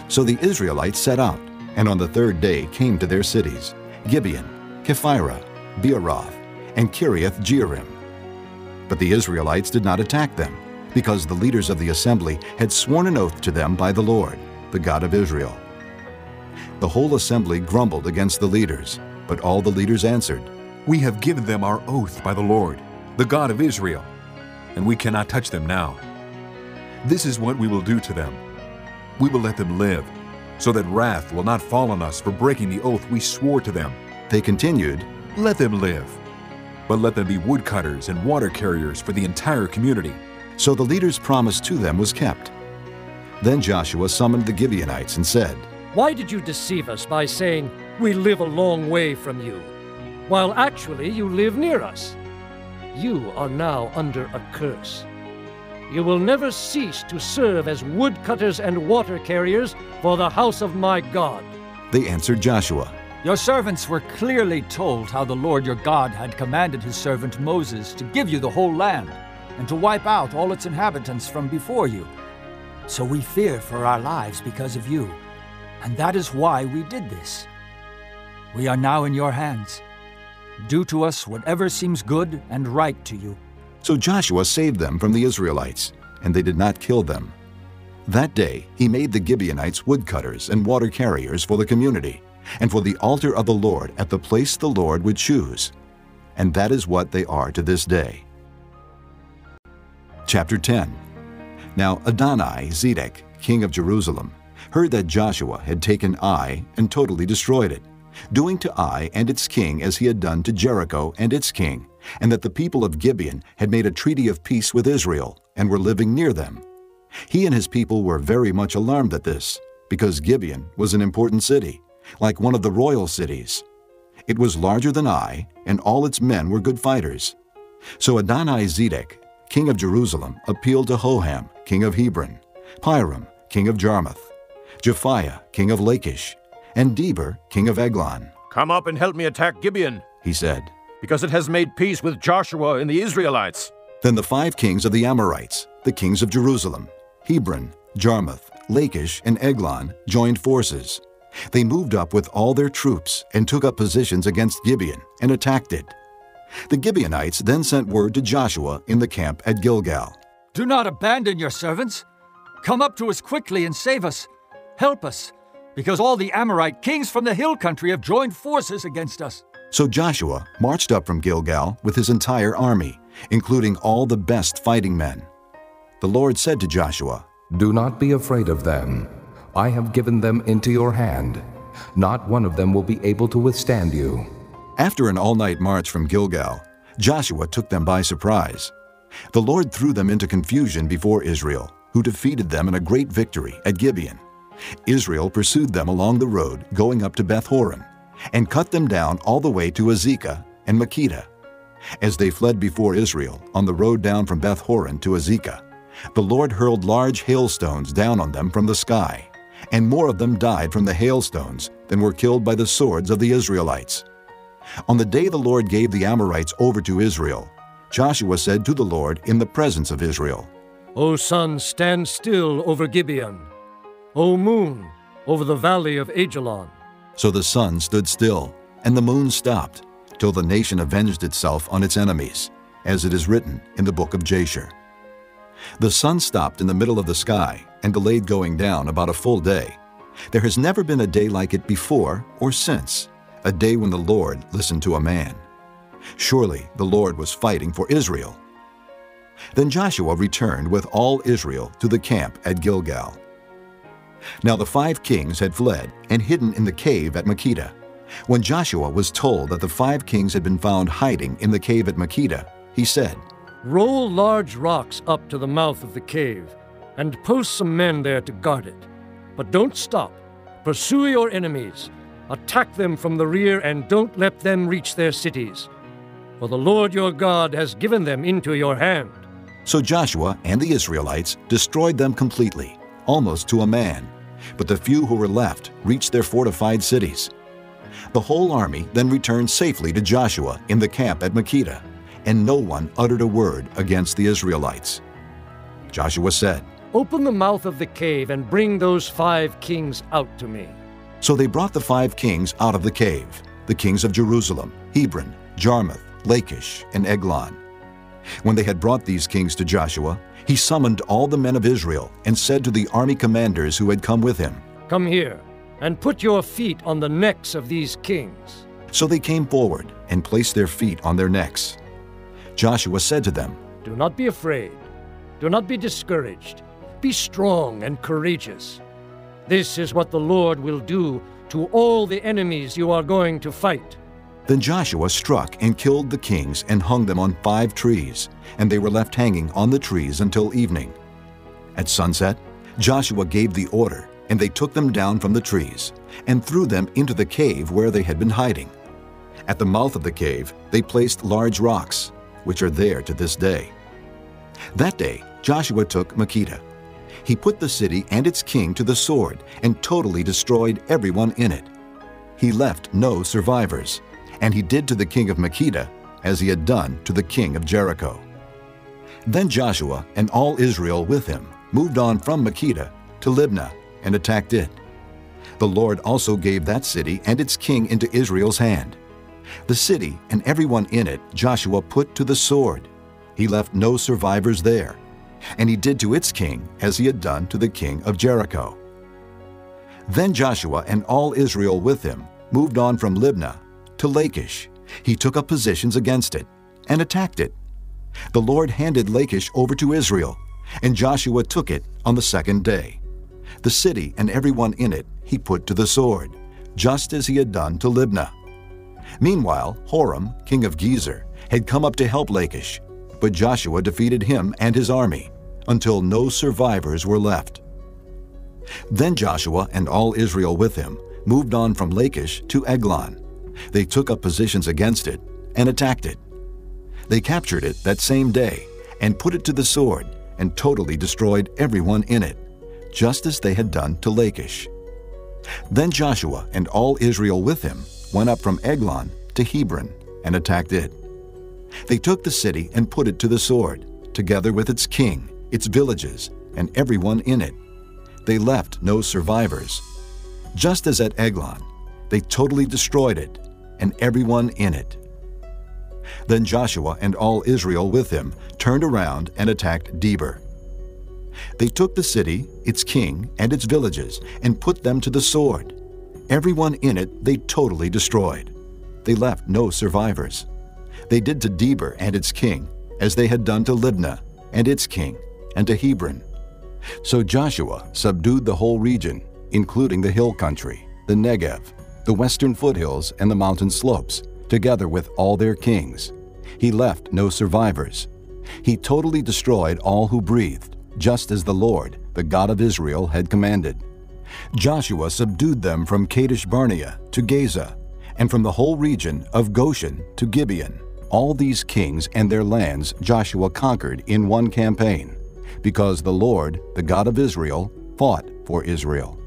So the Israelites set out, and on the third day came to their cities, Gibeon, Kephirah, Beeroth, and Kiriath Jearim. But the Israelites did not attack them, because the leaders of the assembly had sworn an oath to them by the Lord, the God of Israel. The whole assembly grumbled against the leaders, but all the leaders answered,
We have given them our oath by the Lord, the God of Israel, and we cannot touch them now. This is what we will do to them. We will let them live, so that wrath will not fall on us for breaking the oath we swore to them.
They continued,
Let them live, but let them be woodcutters and water carriers for the entire community.
So the leader's promise to them was kept. Then Joshua summoned the Gibeonites and said,
Why did you deceive us by saying, We live a long way from you, while actually you live near us? You are now under a curse. You will never cease to serve as woodcutters and water carriers for the house of my God.
They answered Joshua,
Your servants were clearly told how the Lord your God had commanded his servant Moses to give you the whole land and to wipe out all its inhabitants from before you. So we fear for our lives because of you, and that is why we did this. We are now in your hands. Do to us whatever seems good and right to you.
So Joshua saved them from the Israelites, and they did not kill them. That day he made the Gibeonites woodcutters and water carriers for the community, and for the altar of the Lord at the place the Lord would choose. And that is what they are to this day. Chapter 10 Now Adoni Zedek, king of Jerusalem, heard that Joshua had taken Ai and totally destroyed it, doing to Ai and its king as he had done to Jericho and its king, and that the people of Gibeon had made a treaty of peace with Israel and were living near them. He and his people were very much alarmed at this, because Gibeon was an important city, like one of the royal cities. It was larger than Ai, and all its men were good fighters. So Adoni Zedek, king of Jerusalem, appealed to Hoham, king of Hebron, Piram, king of Jarmuth, Japhia, king of Lachish, and Debir, king of Eglon.
Come up and help me attack Gibeon,
he said,
because it has made peace with Joshua and the Israelites.
Then the five kings of the Amorites, the kings of Jerusalem, Hebron, Jarmuth, Lachish, and Eglon, joined forces. They moved up with all their troops and took up positions against Gibeon and attacked it. The Gibeonites then sent word to Joshua in the camp at Gilgal.
Do not abandon your servants. Come up to us quickly and save us. Help us, because all the Amorite kings from the hill country have joined forces against us.
So Joshua marched up from Gilgal with his entire army, including all the best fighting men. The Lord said to Joshua,
Do not be afraid of them. I have given them into your hand. Not one of them will be able to withstand you.
After an all night march from Gilgal, Joshua took them by surprise. The Lord threw them into confusion before Israel, who defeated them in a great victory at Gibeon. Israel pursued them along the road going up to Beth Horon, and cut them down all the way to Azekah and Makkedah. As they fled before Israel on the road down from Beth Horon to Azekah, the Lord hurled large hailstones down on them from the sky, and more of them died from the hailstones than were killed by the swords of the Israelites. On the day the Lord gave the Amorites over to Israel, Joshua said to the Lord in the presence of Israel,
O sun, stand still over Gibeon. O moon, over the valley of Aijalon.
So the sun stood still, and the moon stopped, till the nation avenged itself on its enemies, as it is written in the book of Jasher. The sun stopped in the middle of the sky and delayed going down about a full day. There has never been a day like it before or since, a day when the Lord listened to a man. Surely the Lord was fighting for Israel. Then Joshua returned with all Israel to the camp at Gilgal. Now the five kings had fled and hidden in the cave at Makkedah. When Joshua was told that the five kings had been found hiding in the cave at Makkedah, he said,
Roll large rocks up to the mouth of the cave, and post some men there to guard it. But don't stop. Pursue your enemies. Attack them from the rear, and don't let them reach their cities. For the Lord your God has given them into your hand.
So Joshua and the Israelites destroyed them completely, almost to a man. But the few who were left reached their fortified cities. The whole army then returned safely to Joshua in the camp at Makkedah and no one uttered a word against the Israelites. Joshua said,
Open the mouth of the cave and bring those five kings out to me.
So they brought the five kings out of the cave, the kings of Jerusalem, Hebron, Jarmuth, Lachish, and Eglon. When they had brought these kings to Joshua, he summoned all the men of Israel and said to the army commanders who had come with him,
Come here, and put your feet on the necks of these kings.
So they came forward and placed their feet on their necks. Joshua said to them,
Do not be afraid. Do not be discouraged. Be strong and courageous. This is what the Lord will do to all the enemies you are going to fight.
Then Joshua struck and killed the kings and hung them on five trees, and they were left hanging on the trees until evening. At sunset, Joshua gave the order, and they took them down from the trees and threw them into the cave where they had been hiding. At the mouth of the cave, they placed large rocks, which are there to this day. That day, Joshua took Makkedah. He put the city and its king to the sword and totally destroyed everyone in it. he left no survivors, and he did to the king of Makkedah as he had done to the king of Jericho. Then Joshua and all Israel with him moved on from Makkedah to Libnah and attacked it. The Lord also gave that city and its king into Israel's hand. The city and everyone in it Joshua put to the sword. He left no survivors there, and he did to its king as he had done to the king of Jericho. Then Joshua and all Israel with him moved on from Libnah to Lachish. He took up positions against it and attacked it. The Lord handed Lachish over to Israel, and Joshua took it on the second day. The city and everyone in it he put to the sword, just as he had done to Libnah. Meanwhile, Horam, king of Gezer, had come up to help Lachish, but Joshua defeated him and his army until no survivors were left. Then Joshua and all Israel with him moved on from Lachish to Eglon. They took up positions against it and attacked it. They captured it that same day and put it to the sword and totally destroyed everyone in it, just as they had done to Lachish. Then Joshua and all Israel with him went up from Eglon to Hebron and attacked it. They took the city and put it to the sword, together with its king, its villages, and everyone in it. They left no survivors. Just as at Eglon, they totally destroyed it and everyone in it. Then Joshua and all Israel with him turned around and attacked Debir. They took the city, its king, and its villages, and put them to the sword. Everyone in it they totally destroyed. They left no survivors. They did to Debir and its king as they had done to Libnah and its king, and to Hebron. So Joshua subdued the whole region, including the hill country, the Negev, the western foothills, and the mountain slopes, together with all their kings. He left no survivors. He totally destroyed all who breathed, just as the Lord, the God of Israel, had commanded. Joshua subdued them from Kadesh Barnea to Gaza, and from the whole region of Goshen to Gibeon. All these kings and their lands Joshua conquered in one campaign, because the Lord, the God of Israel, fought for Israel.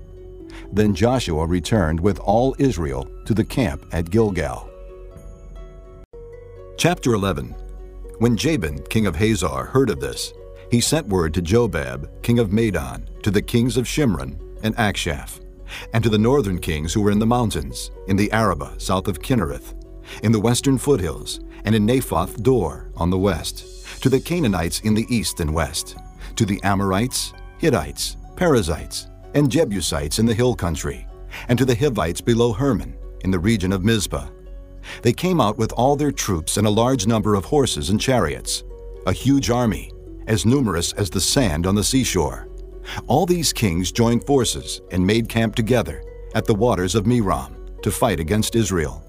Then Joshua returned with all Israel to the camp at Gilgal. Chapter 11 When Jabin, king of Hazor, heard of this, he sent word to Jobab, king of Madon, to the kings of Shimron and Achshaph, and to the northern kings who were in the mountains, in the Arabah south of Kinnereth, in the western foothills, and in Naphoth Dor on the west, to the Canaanites in the east and west, to the Amorites, Hittites, Perizzites, and Jebusites in the hill country, and to the Hivites below Hermon, in the region of Mizpah. They came out with all their troops and a large number of horses and chariots, a huge army, as numerous as the sand on the seashore. All these kings joined forces and made camp together at the waters of Merom to fight against Israel.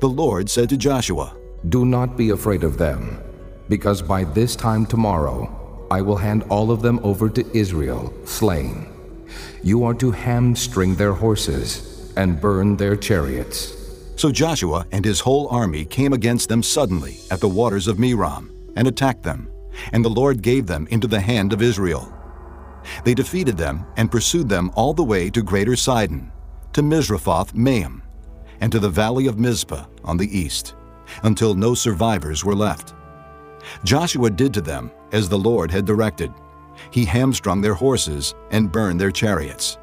The Lord said to Joshua,
Do not be afraid of them, because by this time tomorrow I will hand all of them over to Israel, slain. You are to hamstring their horses and burn their chariots.
So Joshua and his whole army came against them suddenly at the waters of Merom and attacked them, and the Lord gave them into the hand of Israel. They defeated them and pursued them all the way to Greater Sidon, to Misrephoth Maim, and to the valley of Mizpah on the east, until no survivors were left. Joshua did to them as the Lord had directed. He hamstrung their horses and burned their chariots.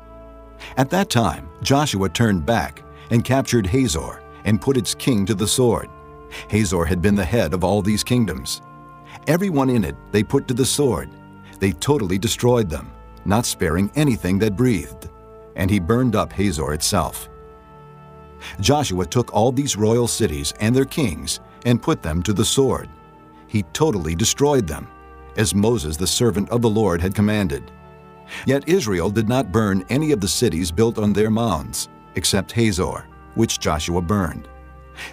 At that time, Joshua turned back and captured Hazor and put its king to the sword. Hazor had been the head of all these kingdoms. Everyone in it they put to the sword. They totally destroyed them, not sparing anything that breathed. And he burned up Hazor itself. Joshua took all these royal cities and their kings and put them to the sword. He totally destroyed them, as Moses the servant of the Lord had commanded. Yet Israel did not burn any of the cities built on their mounds, except Hazor, which Joshua burned.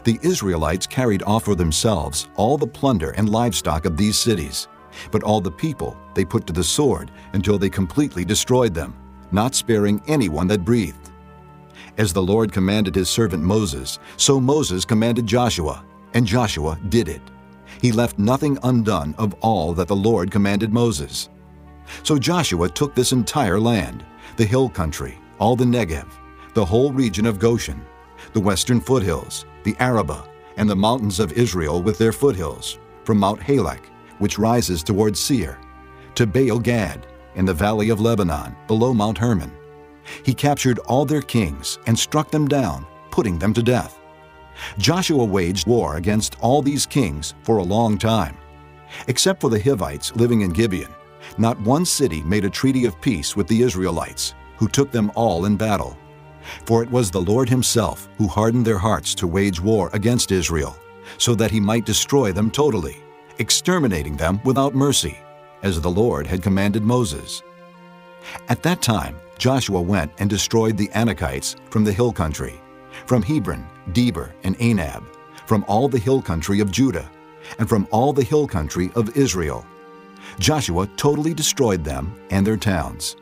The Israelites carried off for themselves all the plunder and livestock of these cities, but all the people they put to the sword until they completely destroyed them, not sparing anyone that breathed. As the Lord commanded his servant Moses, so Moses commanded Joshua, and Joshua did it. He left nothing undone of all that the Lord commanded Moses. So Joshua took this entire land, the hill country, all the Negev, the whole region of Goshen, the western foothills, the Arabah, and the mountains of Israel with their foothills, from Mount Halak, which rises towards Seir, to Baal Gad, in the valley of Lebanon, below Mount Hermon. He captured all their kings and struck them down, putting them to death. Joshua waged war against all these kings for a long time. Except for the Hivites living in Gibeon, not one city made a treaty of peace with the Israelites, who took them all in battle. For it was the Lord himself who hardened their hearts to wage war against Israel, so that he might destroy them totally, exterminating them without mercy, as the Lord had commanded Moses. At that time, Joshua went and destroyed the Anakites from the hill country, from Hebron, Debir, and Anab, from all the hill country of Judah, and from all the hill country of Israel. Joshua totally destroyed them and their towns.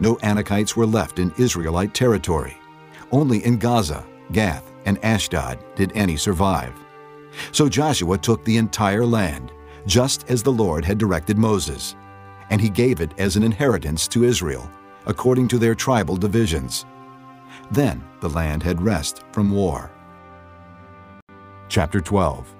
No Anakites were left in Israelite territory. Only in Gaza, Gath, and Ashdod did any survive. So Joshua took the entire land, just as the Lord had directed Moses, and he gave it as an inheritance to Israel, according to their tribal divisions. Then the land had rest from war. Chapter 12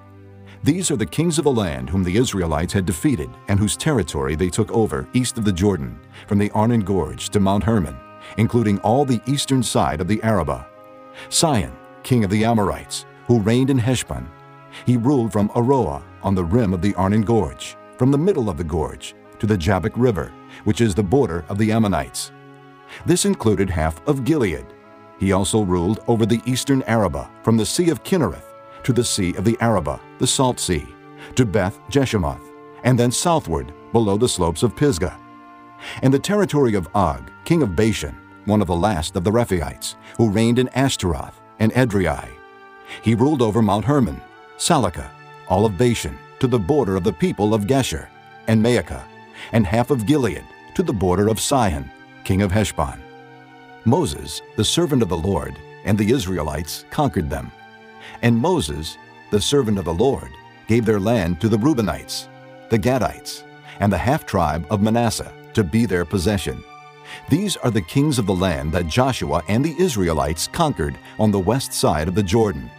These are the kings of the land whom the Israelites had defeated and whose territory they took over east of the Jordan, from the Arnon Gorge to Mount Hermon, including all the eastern side of the Arabah. Sihon, king of the Amorites, who reigned in Heshbon. He ruled from Aroer on the rim of the Arnon Gorge, from the middle of the gorge to the Jabbok River, which is the border of the Ammonites. This included half of Gilead. He also ruled over the eastern Arabah, from the Sea of Kinnereth to the Sea of the Arabah, the Salt Sea, to Beth Jeshimoth, and then southward below the slopes of Pisgah. And the territory of Og, king of Bashan, one of the last of the Rephaites, who reigned in Ashtaroth and Edrei. He ruled over Mount Hermon, Salecah, all of Bashan, to the border of the people of Geshur, and Maacah, and half of Gilead, to the border of Sihon, king of Heshbon. Moses, the servant of the Lord, and the Israelites conquered them. And Moses, the servant of the Lord, gave their land to the Reubenites, the Gadites, and the half-tribe of Manasseh to be their possession. These are the kings of the land that Joshua and the Israelites conquered on the west side of the Jordan,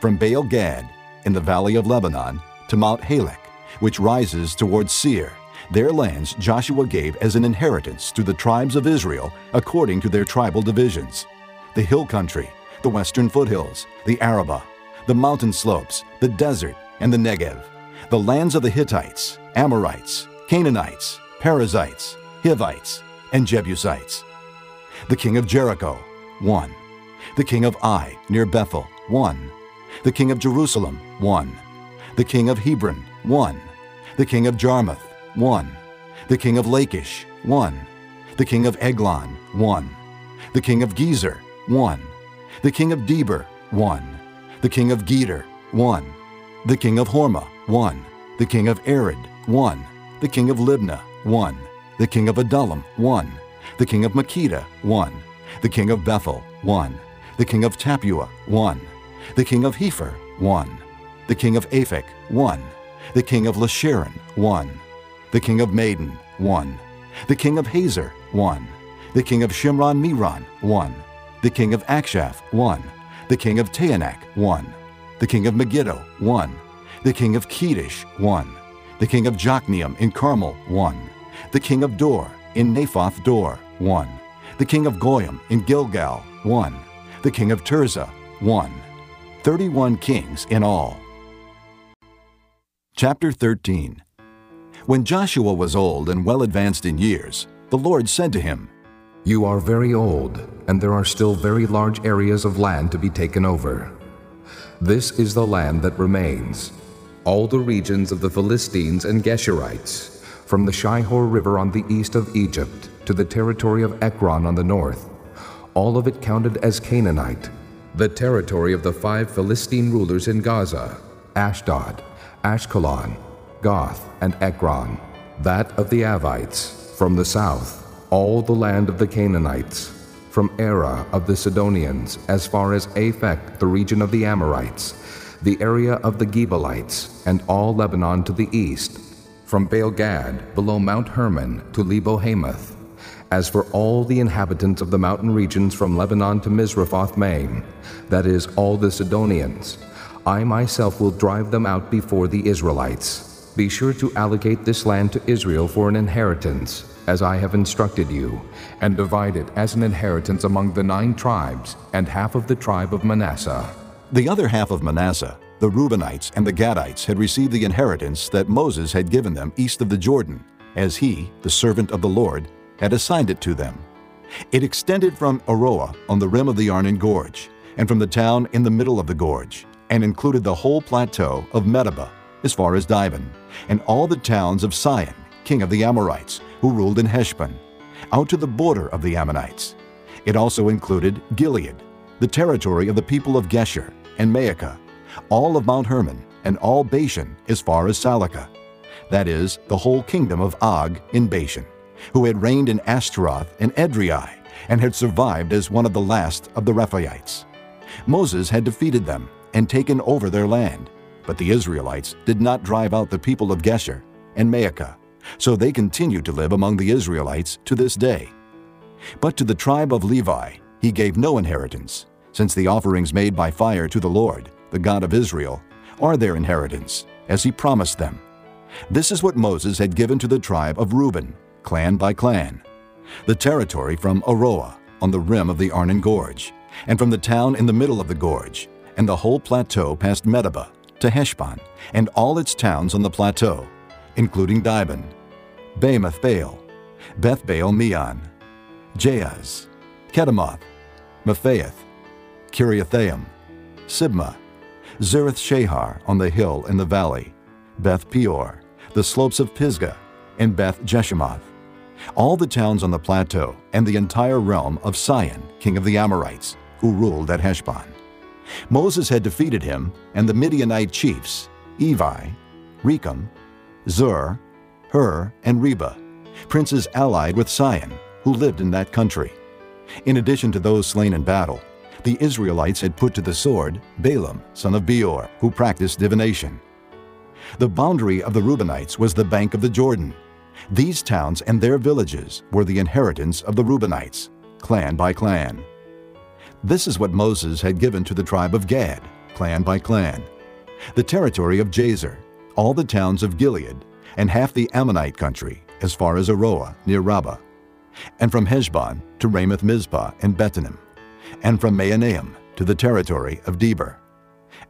from Baal Gad in the valley of Lebanon to Mount Halak, which rises towards Seir. Their lands Joshua gave as an inheritance to the tribes of Israel according to their tribal divisions. The hill country, the western foothills, the Arabah, the mountain slopes, the desert, and the Negev, the lands of the Hittites, Amorites, Canaanites, Perizzites, Hivites, and Jebusites. The king of Jericho, 1. The king of Ai, near Bethel, 1. The king of Jerusalem, 1. The king of Hebron, 1. The king of Jarmuth, 1. The king of Lachish, 1. The king of Eglon, 1. The king of Gezer, 1. The king of Debir, 1. The king of Geder, 1. The king of Hormah, 1. The king of Arad, 1. The king of Libnah, 1. The king of Adullam, 1. The king of Makkedah, 1. The king of Bethel, 1. The king of Tappuah, 1. The king of Hepher, 1. The king of Aphek, 1. The king of Lasharon, 1. The king of Madon, 1. The king of Hazor, 1. The king of Shimron Meron, 1. The king of Achshaph, 1 the king of Taanach, 1. The king of Megiddo, 1. The king of Kedesh, 1. The king of Jokneam in Carmel, 1. The king of Dor in Naphoth Dor, 1. The king of Goyim in Gilgal, 1. The king of Tirzah, 1. 31 kings in all. Chapter 13 When Joshua was old and well advanced in years, the Lord said to him,
You are very old, and there are still very large areas of land to be taken over. This is the land that remains, all the regions of the Philistines and Geshurites, from the Shihor River on the east of Egypt to the territory of Ekron on the north, all of it counted as Canaanite, the territory of the five Philistine rulers in Gaza, Ashdod, Ashkelon, Gath, and Ekron, that of the Avites, from the south, all the land of the Canaanites, from Arah of the Sidonians as far as Aphek, the region of the Amorites, the area of the Gebalites, and all Lebanon to the east, from Baal Gad below Mount Hermon to Lebo Hamath, As for all the inhabitants of the mountain regions from Lebanon to Misrephoth Maim, that is, all the Sidonians, I myself will drive them out before the Israelites. Be sure to allocate this land to Israel for an inheritance, as I have instructed you, and divide it as an inheritance among the nine tribes and half of the tribe of Manasseh.
The other half of Manasseh, the Reubenites and the Gadites, had received the inheritance that Moses had given them east of the Jordan, as he, the servant of the Lord, had assigned it to them. It extended from Aroer on the rim of the Arnon Gorge, and from the town in the middle of the gorge, and included the whole plateau of Medeba, as far as Dibon, and all the towns of Sihon, king of the Amorites, who ruled in Heshbon, out to the border of the Ammonites. It also included Gilead, the territory of the people of Geshur, and Maacah, all of Mount Hermon, and all Bashan as far as Salecah, that is, the whole kingdom of Og in Bashan, who had reigned in Ashtaroth and Edrei, and had survived as one of the last of the Rephaites. Moses had defeated them and taken over their land, but the Israelites did not drive out the people of Geshur and Maacah, so they continue to live among the Israelites to this day. But to the tribe of Levi he gave no inheritance, since the offerings made by fire to the Lord, the God of Israel, are their inheritance, as he promised them. This is what Moses had given to the tribe of Reuben, clan by clan. The territory from Aroer on the rim of the Arnon Gorge, and from the town in the middle of the gorge, and the whole plateau past Medeba to Heshbon, and all its towns on the plateau, including Dibon, Bamoth Baal, Beth Baal Meon, Jahaz, Kedemoth, Mephaath, Kiriathaim, Sibmah, Zereth Shahar on the hill in the valley, Beth Peor, the slopes of Pisgah, and Beth Jeshimoth, all the towns on the plateau, and the entire realm of Sihon, king of the Amorites, who ruled at Heshbon. Moses had defeated him and the Midianite chiefs, Evi, Rekem, Zur, Hur, and Reba, princes allied with Sihon, who lived in that country. In addition to those slain in battle, the Israelites had put to the sword Balaam, son of Beor, who practiced divination. The boundary of the Reubenites was the bank of the Jordan. These towns and their villages were the inheritance of the Reubenites, clan by clan. This is what Moses had given to the tribe of Gad, clan by clan. The territory of Jazer, all the towns of Gilead, and half the Ammonite country, as far as Aroer near Rabbah, and from Heshbon to Ramoth Mizpah and Betonim, and from Mahanaim to the territory of Debir,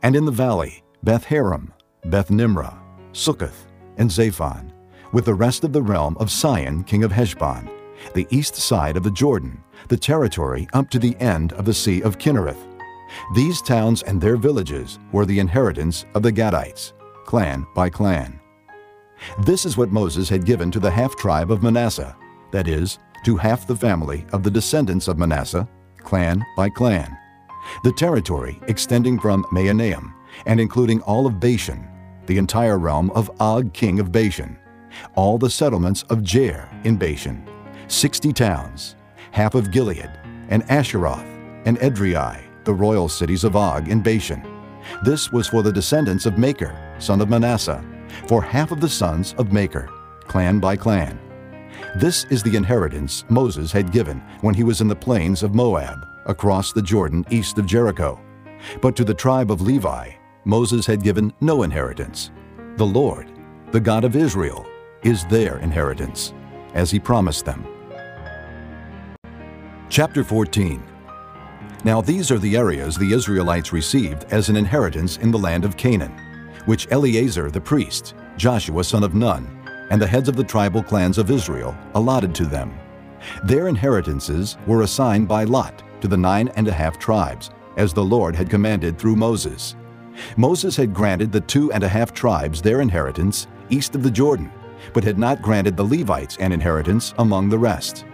and in the valley Beth Haram, Beth Nimrah, Succoth, and Zaphon, with the rest of the realm of Sihon king of Heshbon, the east side of the Jordan, the territory up to the end of the Sea of Kinnereth. These towns and their villages were the inheritance of the Gadites, clan by clan. This is what Moses had given to the half-tribe of Manasseh, that is, to half the family of the descendants of Manasseh, clan by clan. The territory extending from Mahanaim and including all of Bashan, the entire realm of Og king of Bashan, all the settlements of Jair in Bashan, 60 towns, half of Gilead, and Ashtaroth, and Edrei, the royal cities of Og in Bashan. This was for the descendants of Machir, son of Manasseh, for half of the sons of Machir, clan by clan. This is the inheritance Moses had given when he was in the plains of Moab, across the Jordan east of Jericho. But to the tribe of Levi, Moses had given no inheritance. The Lord, the God of Israel, is their inheritance, as he promised them. Chapter 14 Now these are the areas the Israelites received as an inheritance in the land of Canaan, which Eleazar the priest, Joshua son of Nun, and the heads of the tribal clans of Israel allotted to them. Their inheritances were assigned by lot to the nine and a half tribes, as the Lord had commanded through Moses. Moses had granted the two and a half tribes their inheritance east of the Jordan, but had not granted the Levites an inheritance among the rest.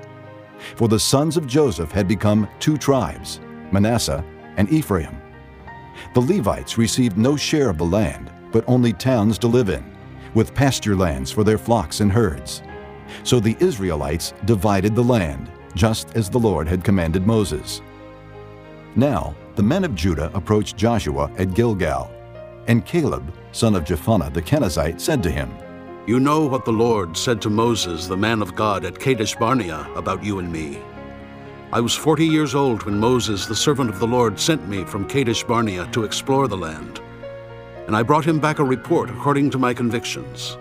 For the sons of Joseph had become two tribes, Manasseh and Ephraim. The Levites received no share of the land, but only towns to live in, with pasture lands for their flocks and herds. So the Israelites divided the land, just as the Lord had commanded Moses. Now the men of Judah approached Joshua at Gilgal, and Caleb, son of Jephunneh the Kenizzite, said to him,
You know what the Lord said to Moses, the man of God, at Kadesh Barnea about you and me. I was forty years old when Moses, the servant of the Lord, sent me from Kadesh Barnea to explore the land. And I brought him back a report according to my convictions.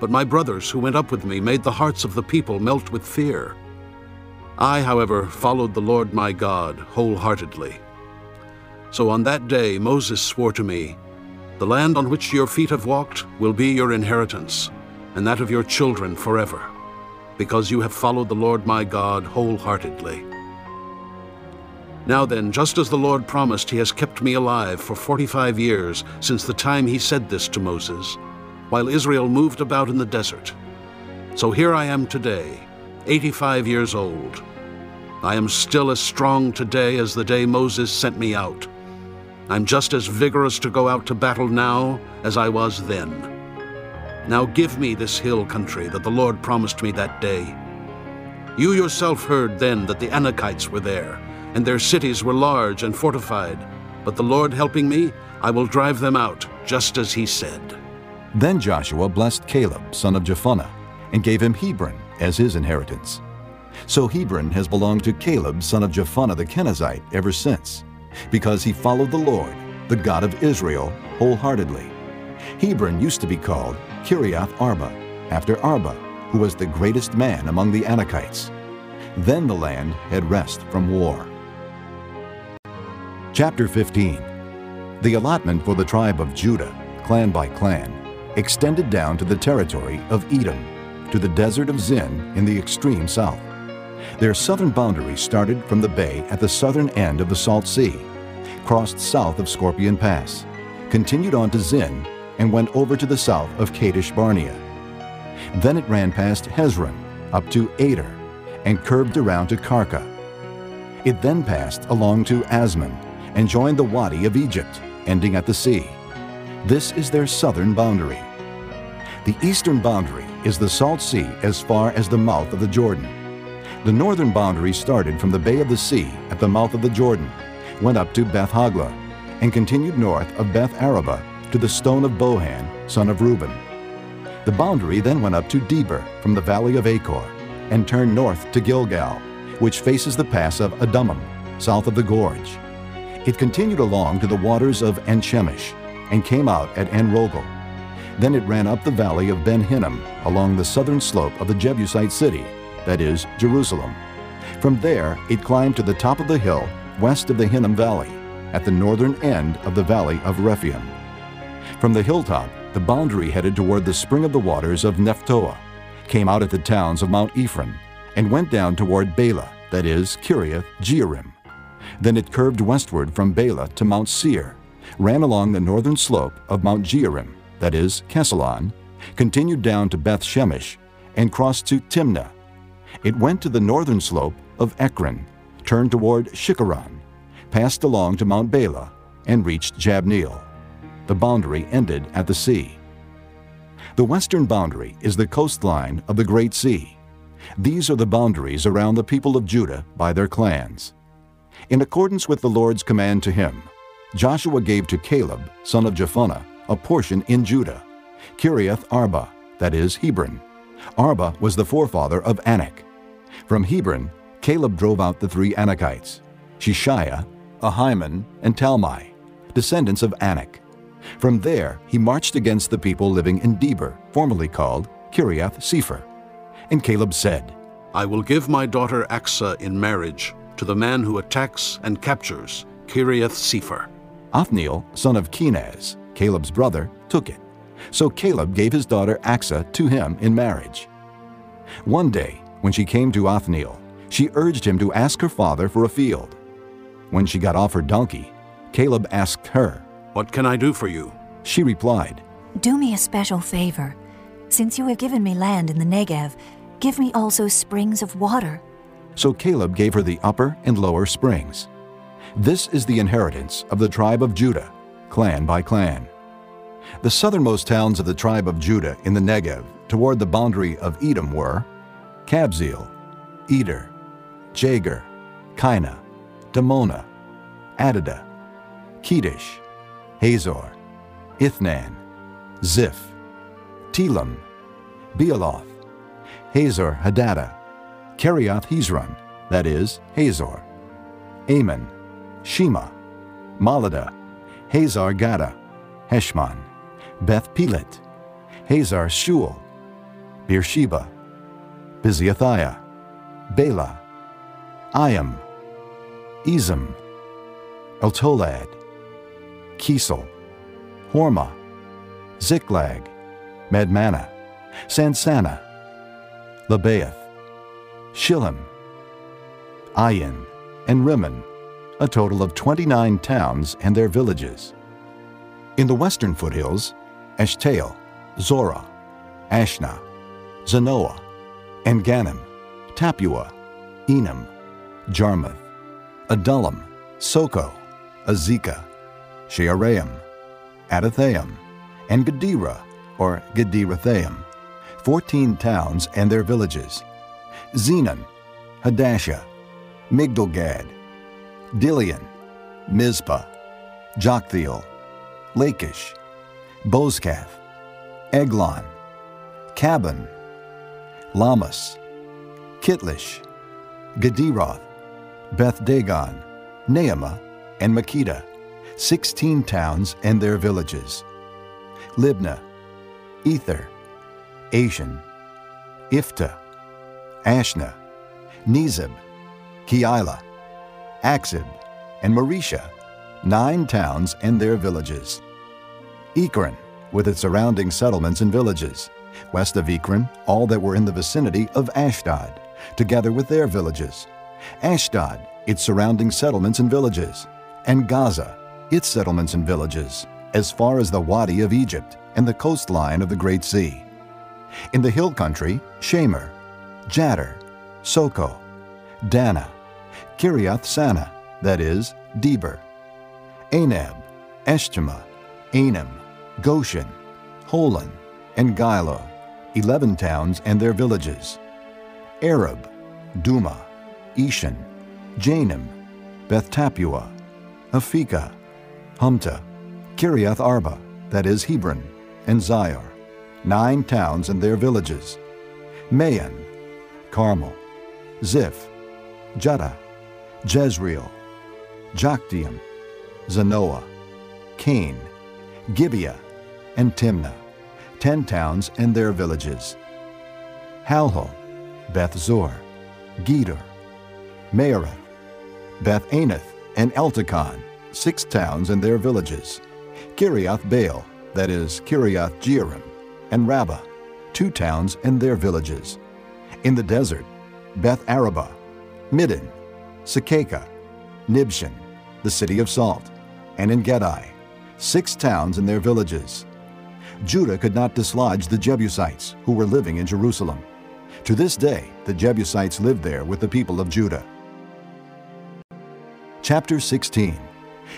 But my brothers who went up with me made the hearts of the people melt with fear. I, however, followed the Lord my God wholeheartedly. So on that day Moses swore to me, The land on which your feet have walked will be your inheritance, and that of your children forever, because you have followed the Lord my God wholeheartedly. Now then, just as the Lord promised, he has kept me alive for 45 years since the time he said this to Moses, while Israel moved about in the desert. So here I am today, 85 years old. I am still as strong today as the day Moses sent me out. I'm just as vigorous to go out to battle now as I was then. Now give me this hill country that the Lord promised me that day. You yourself heard then that the Anakites were there, and their cities were large and fortified. But the Lord helping me, I will drive them out, just as he said.
Then Joshua blessed Caleb, son of Jephunneh, and gave him Hebron as his inheritance. So Hebron has belonged to Caleb, son of Jephunneh the Kenizzite, ever since, because he followed the Lord, the God of Israel, wholeheartedly. Hebron used to be called Kiriath Arba, after Arba, who was the greatest man among the Anakites. Then the land had rest from war. Chapter 15 The allotment for the tribe of Judah, clan by clan, extended down to the territory of Edom, to the desert of Zin in the extreme south. Their southern boundary started from the bay at the southern end of the Salt Sea, crossed south of Scorpion Pass, continued on to Zin, and went over to the south of Kadesh Barnea. Then it ran past Hezron, up to Addar, and curved around to Karka. It then passed along to Azmon, and joined the Wadi of Egypt, ending at the sea. This is their southern boundary. The eastern boundary is the Salt Sea as far as the mouth of the Jordan. The northern boundary started from the Bay of the Sea at the mouth of the Jordan, went up to Beth Hoglah, and continued north of Beth Arabah to the stone of Bohan, son of Reuben. The boundary then went up to Debir from the valley of Achor, and turned north to Gilgal, which faces the pass of Adummim, south of the gorge. It continued along to the waters of En-Shemesh, and came out at En-Rogel. Then it ran up the valley of Ben Hinnom along the southern slope of the Jebusite city, that is, Jerusalem. From there it climbed to the top of the hill west of the Hinnom Valley, at the northern end of the valley of Rephaim. From the hilltop, the boundary headed toward the spring of the waters of Nephtoah, came out at the towns of Mount Ephron, and went down toward Baalah, that is, Kiriath Jearim. Then it curved westward from Baalah to Mount Seir, ran along the northern slope of Mount Jearim, that is, Kesalon, continued down to Beth Shemesh, and crossed to Timnah. It went to the northern slope of Ekron, turned toward Shikkeron, passed along to Mount Baalah, and reached Jabneel. The boundary ended at the sea. The western boundary is the coastline of the Great Sea. These are the boundaries around the people of Judah by their clans. In accordance with the Lord's command to him, Joshua gave to Caleb, son of Jephunneh, a portion in Judah, Kiriath Arba, that is, Hebron. Arba was the forefather of Anak. From Hebron, Caleb drove out the three Anakites, Sheshai, Ahiman, and Talmai, descendants of Anak. From there, he marched against the people living in Debir, formerly called Kiriath Sepher. And Caleb said,
I will give my daughter Achsah in marriage to the man who attacks and captures Kiriath Sepher.
Othniel, son of Kenaz, Caleb's brother, took it. So Caleb gave his daughter Achsah to him in marriage. One day, when she came to Othniel, she urged him to ask her father for a field. When she got off her donkey, Caleb asked her,
What can I do for you?
She replied,
Do me a special favor. Since you have given me land in the Negev, give me also springs of water.
So Caleb gave her the upper and lower springs. This is the inheritance of the tribe of Judah, clan by clan. The southernmost towns of the tribe of Judah in the Negev, toward the boundary of Edom, were Kabzeel, Eder, Jagur, Kinah, Dimonah, Adadah, Kedesh, Hazor, Ithnan, Ziph, Telem, Bealoth, Hazor Hadattah, Kerioth Hezron, that is, Hazor, Ammon, Shema, Moladah, Hazar Gaddah, Heshmon, Beth Pelet, Hazar Shual, Beersheba, Biziothiah, Baalah, Iim, Ezem, Eltolad, Kesil, Hormah, Ziklag, Madmannah, Sansannah, Lebaoth, Shilhim, Ayin, and Rimmon, a total of 29 towns and their villages. In the western foothills, Eshtaol, Zorah, Ashnah, Zanoah, En Gannim, Tappuah, Enam, Jarmuth, Adullam, Socoh, Azekah, Shaaraim, Adithaim, and Gederah, or Gederothaim, 14 towns and their villages, Zenan, Hadashah, Migdal Gad, Dilean, Mizpah, Joktheel, Lachish, Bozkath, Eglon, Kabbon, Lahmas, Kitlish, Gederoth, Beth Dagon, Naamah, and Makkedah, 16 towns and their villages, Libnah, Ether, Ashan, Iphtah, Ashnah, Nezib, Keilah, Achzib, and Mareshah, nine towns and their villages. Ekron, with its surrounding settlements and villages. West of Ekron, all that were in the vicinity of Ashdod, together with their villages. Ashdod, its surrounding settlements and villages. And Gaza, its settlements and villages, as far as the Wadi of Egypt and the coastline of the Great Sea. In the hill country, Shamir, Jattir, Socoh, Dannah, Kiriath Sannah, that is, Debir, Anab, Eshtemoh, Anim, Goshen, Holon, and Giloh, eleven towns and their villages. Arab, Dumah, Eshan, Janim, Beth Tappuah, Aphekah, Humtah, Kiriath Arba, that is Hebron, and Zior, nine towns and their villages. Maon, Carmel, Ziph, Juttah, Jezreel, Jokdeam, Zanoah, Kain, Gibeah, and Timnah, ten towns and their villages. Halhul, Beth Zur, Gedor, Maarath, Beth Anath, and Eltekon, six towns and their villages. Kiriath Baal, that is Kiriath Jearim, and Rabbah, two towns and their villages. In the desert, Beth Arabah, Middin, Sekakah, Nibshan, the city of salt, and En Gedi, six towns and their villages. Judah could not dislodge the Jebusites who were living in Jerusalem. To this day, the Jebusites live there with the people of Judah. Chapter 16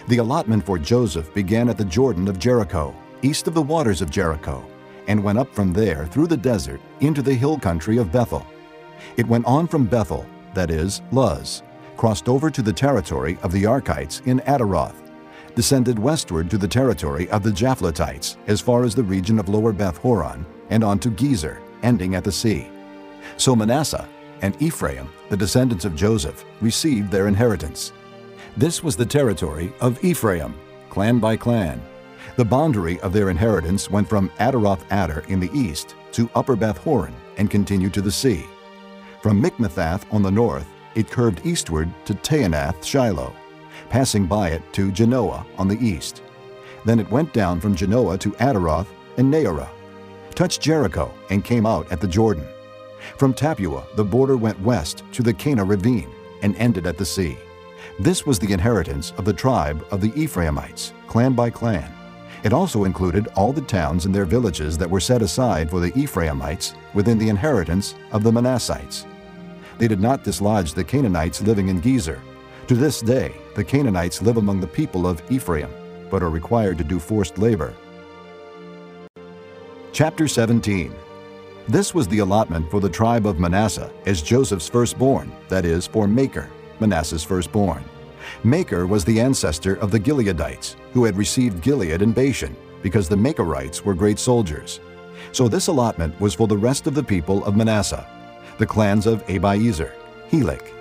The allotment for Joseph began at the Jordan of Jericho, east of the waters of Jericho, and went up from there through the desert into the hill country of Bethel. It went on from Bethel, that is, Luz, crossed over to the territory of the Arkites in Ataroth, descended westward to the territory of the Japhletites as far as the region of Lower Beth Horon, and on to Gezer, ending at the sea. So Manasseh and Ephraim, the descendants of Joseph, received their inheritance. This was the territory of Ephraim, clan by clan. The boundary of their inheritance went from Ataroth Addar in the east to Upper Beth Horon and continued to the sea. From Mikmethath on the north, it curved eastward to Taanath Shiloh, passing by it to Janoah on the east. Then it went down from Janoah to Ataroth and Naarah, touched Jericho, and came out at the Jordan. From Tappuah, the border went west to the Kanah ravine and ended at the sea. This was the inheritance of the tribe of the Ephraimites, clan by clan. It also included all the towns and their villages that were set aside for the Ephraimites within the inheritance of the Manassites. They did not dislodge the Canaanites living in Gezer. To this day, the Canaanites live among the people of Ephraim, but are required to do forced labor. Chapter 17 This was the allotment for the tribe of Manasseh as Joseph's firstborn, that is, for Makir, Manasseh's firstborn. Makir was the ancestor of the Gileadites, who had received Gilead and Bashan, because the Makirites were great soldiers. So this allotment was for the rest of the people of Manasseh, the clans of Abiezer, Helek,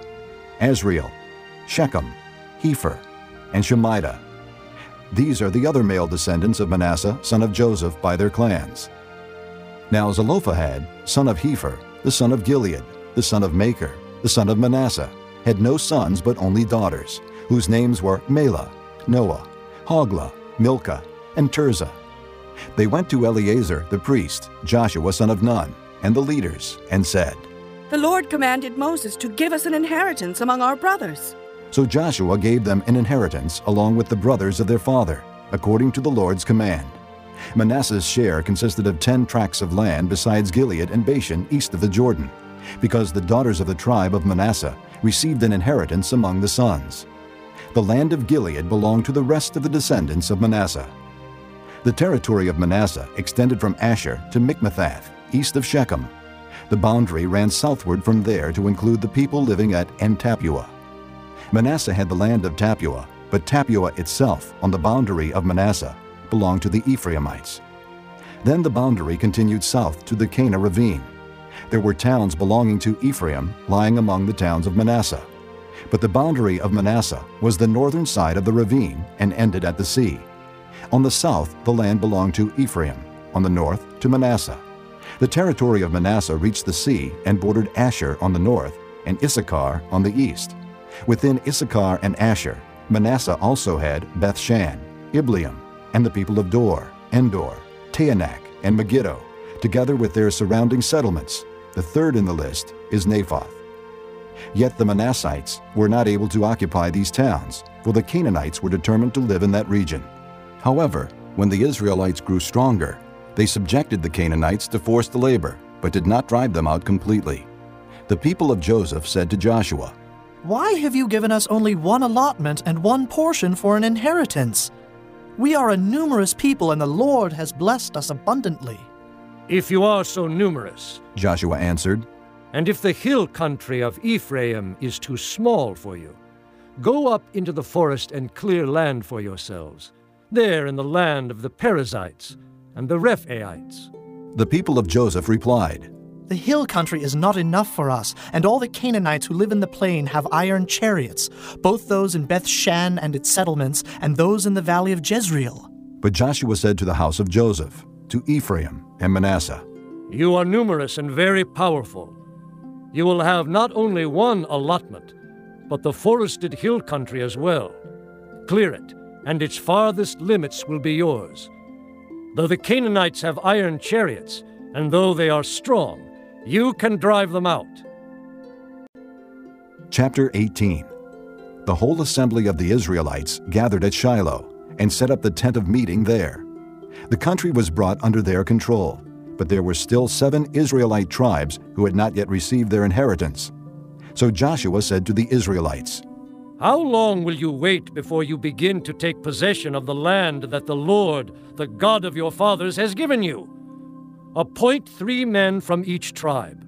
Asriel, Shechem, Hepher, and Shemida. These are the other male descendants of Manasseh, son of Joseph, by their clans. Now Zelophehad, son of Hepher, the son of Gilead, the son of Machir, the son of Manasseh, had no sons but only daughters, whose names were Mahlah, Noah, Hoglah, Milcah, and Tirzah. They went to Eleazar the priest, Joshua son of Nun, and the leaders, and said,
The Lord commanded Moses to give us an inheritance among our brothers.
So Joshua gave them an inheritance along with the brothers of their father, according to the Lord's command. Manasseh's share consisted of ten tracts of land besides Gilead and Bashan east of the Jordan, because the daughters of the tribe of Manasseh received an inheritance among the sons. The land of Gilead belonged to the rest of the descendants of Manasseh. The territory of Manasseh extended from Asher to Mikmethath, east of Shechem. The boundary ran southward from there to include the people living at En Tappuah. Manasseh had the land of Tappuah, but Tappuah itself, on the boundary of Manasseh, belonged to the Ephraimites. Then the boundary continued south to the Kanah ravine. There were towns belonging to Ephraim lying among the towns of Manasseh. But the boundary of Manasseh was the northern side of the ravine and ended at the sea. On the south, the land belonged to Ephraim, on the north, to Manasseh. The territory of Manasseh reached the sea and bordered Asher on the north and Issachar on the east. Within Issachar and Asher, Manasseh also had Bethshan, Ibleam, and the people of Dor, Endor, Taanach, and Megiddo, together with their surrounding settlements. The third in the list is Naphoth. Yet the Manassites were not able to occupy these towns, for the Canaanites were determined to live in that region. However, when the Israelites grew stronger, they subjected the Canaanites to forced labor, but did not drive them out completely. The people of Joseph said to Joshua,
Why have you given us only one allotment and one portion for an inheritance? We are a numerous people, and the Lord has blessed us abundantly.
If you are so numerous,
Joshua answered,
and if the hill country of Ephraim is too small for you, go up into the forest and clear land for yourselves, there in the land of the Perizzites and the Rephaites.
The people of Joseph replied,
The hill country is not enough for us, and all the Canaanites who live in the plain have iron chariots, both those in Beth Shan and its settlements, and those in the valley of Jezreel.
But Joshua said to the house of Joseph, to Ephraim and Manasseh,
You are numerous and very powerful. You will have not only one allotment, but the forested hill country as well. Clear it, and its farthest limits will be yours. Though the Canaanites have iron chariots, and though they are strong, you can drive them out.
Chapter 18 The whole assembly of the Israelites gathered at Shiloh and set up the tent of meeting there. The country was brought under their control, but there were still seven Israelite tribes who had not yet received their inheritance. So Joshua said to the Israelites,
How long will you wait before you begin to take possession of the land that the Lord, the God of your fathers, has given you? Appoint three men from each tribe.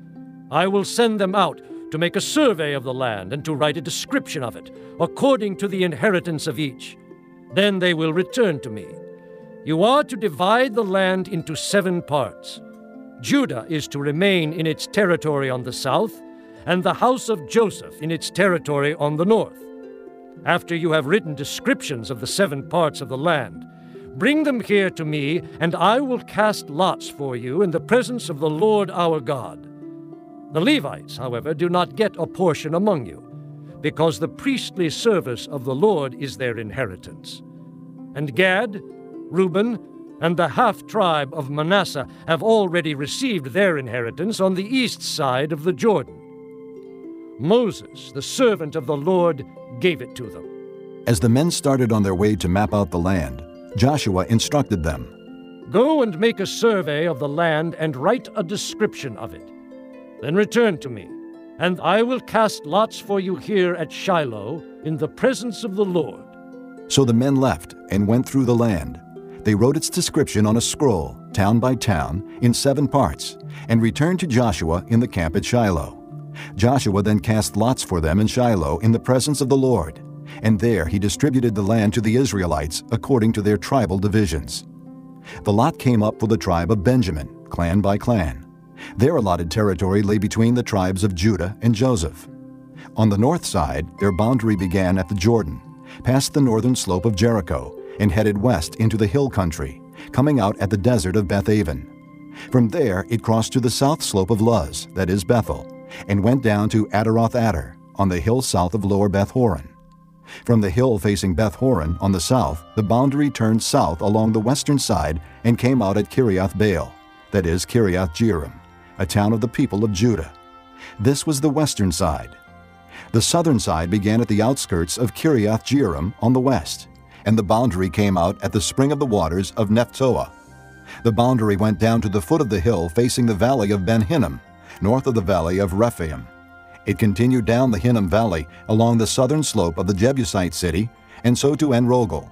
I will send them out to make a survey of the land and to write a description of it, according to the inheritance of each. Then they will return to me. You are to divide the land into seven parts. Judah is to remain in its territory on the south, and the house of Joseph in its territory on the north. After you have written descriptions of the seven parts of the land, bring them here to me, and I will cast lots for you in the presence of the Lord our God. The Levites, however, do not get a portion among you, because the priestly service of the Lord is their inheritance. And Gad, Reuben, and the half tribe of Manasseh have already received their inheritance on the east side of the Jordan. Moses, the servant of the Lord, gave it to them.
As the men started on their way to map out the land, Joshua instructed them
Go and make a survey of the land and write a description of it. Then return to me, and I will cast lots for you here at Shiloh in the presence of the Lord.
So the men left and went through the land. They wrote its description on a scroll, town by town, in seven parts, and returned to Joshua in the camp at Shiloh. Joshua then cast lots for them in Shiloh in the presence of the Lord, and there he distributed the land to the Israelites according to their tribal divisions. The lot came up for the tribe of Benjamin, clan by clan. Their allotted territory lay between the tribes of Judah and Joseph. On the north side, their boundary began at the Jordan, past the northern slope of Jericho, and headed west into the hill country, coming out at the desert of Bethaven. From there, it crossed to the south slope of Luz, that is Bethel, and went down to Ataroth Addar, on the hill south of Lower Beth Horon. From the hill facing Beth Horon on the south, the boundary turned south along the western side and came out at Kiriath Baal, that is Kiriath Jearim, a town of the people of Judah. This was the western side. The southern side began at the outskirts of Kiriath Jearim on the west, and the boundary came out at the spring of the waters of Nephtoah. The boundary went down to the foot of the hill facing the valley of Ben Hinnom, north of the valley of Rephaim. It continued down the Hinnom Valley along the southern slope of the Jebusite city, and so to En-Rogel.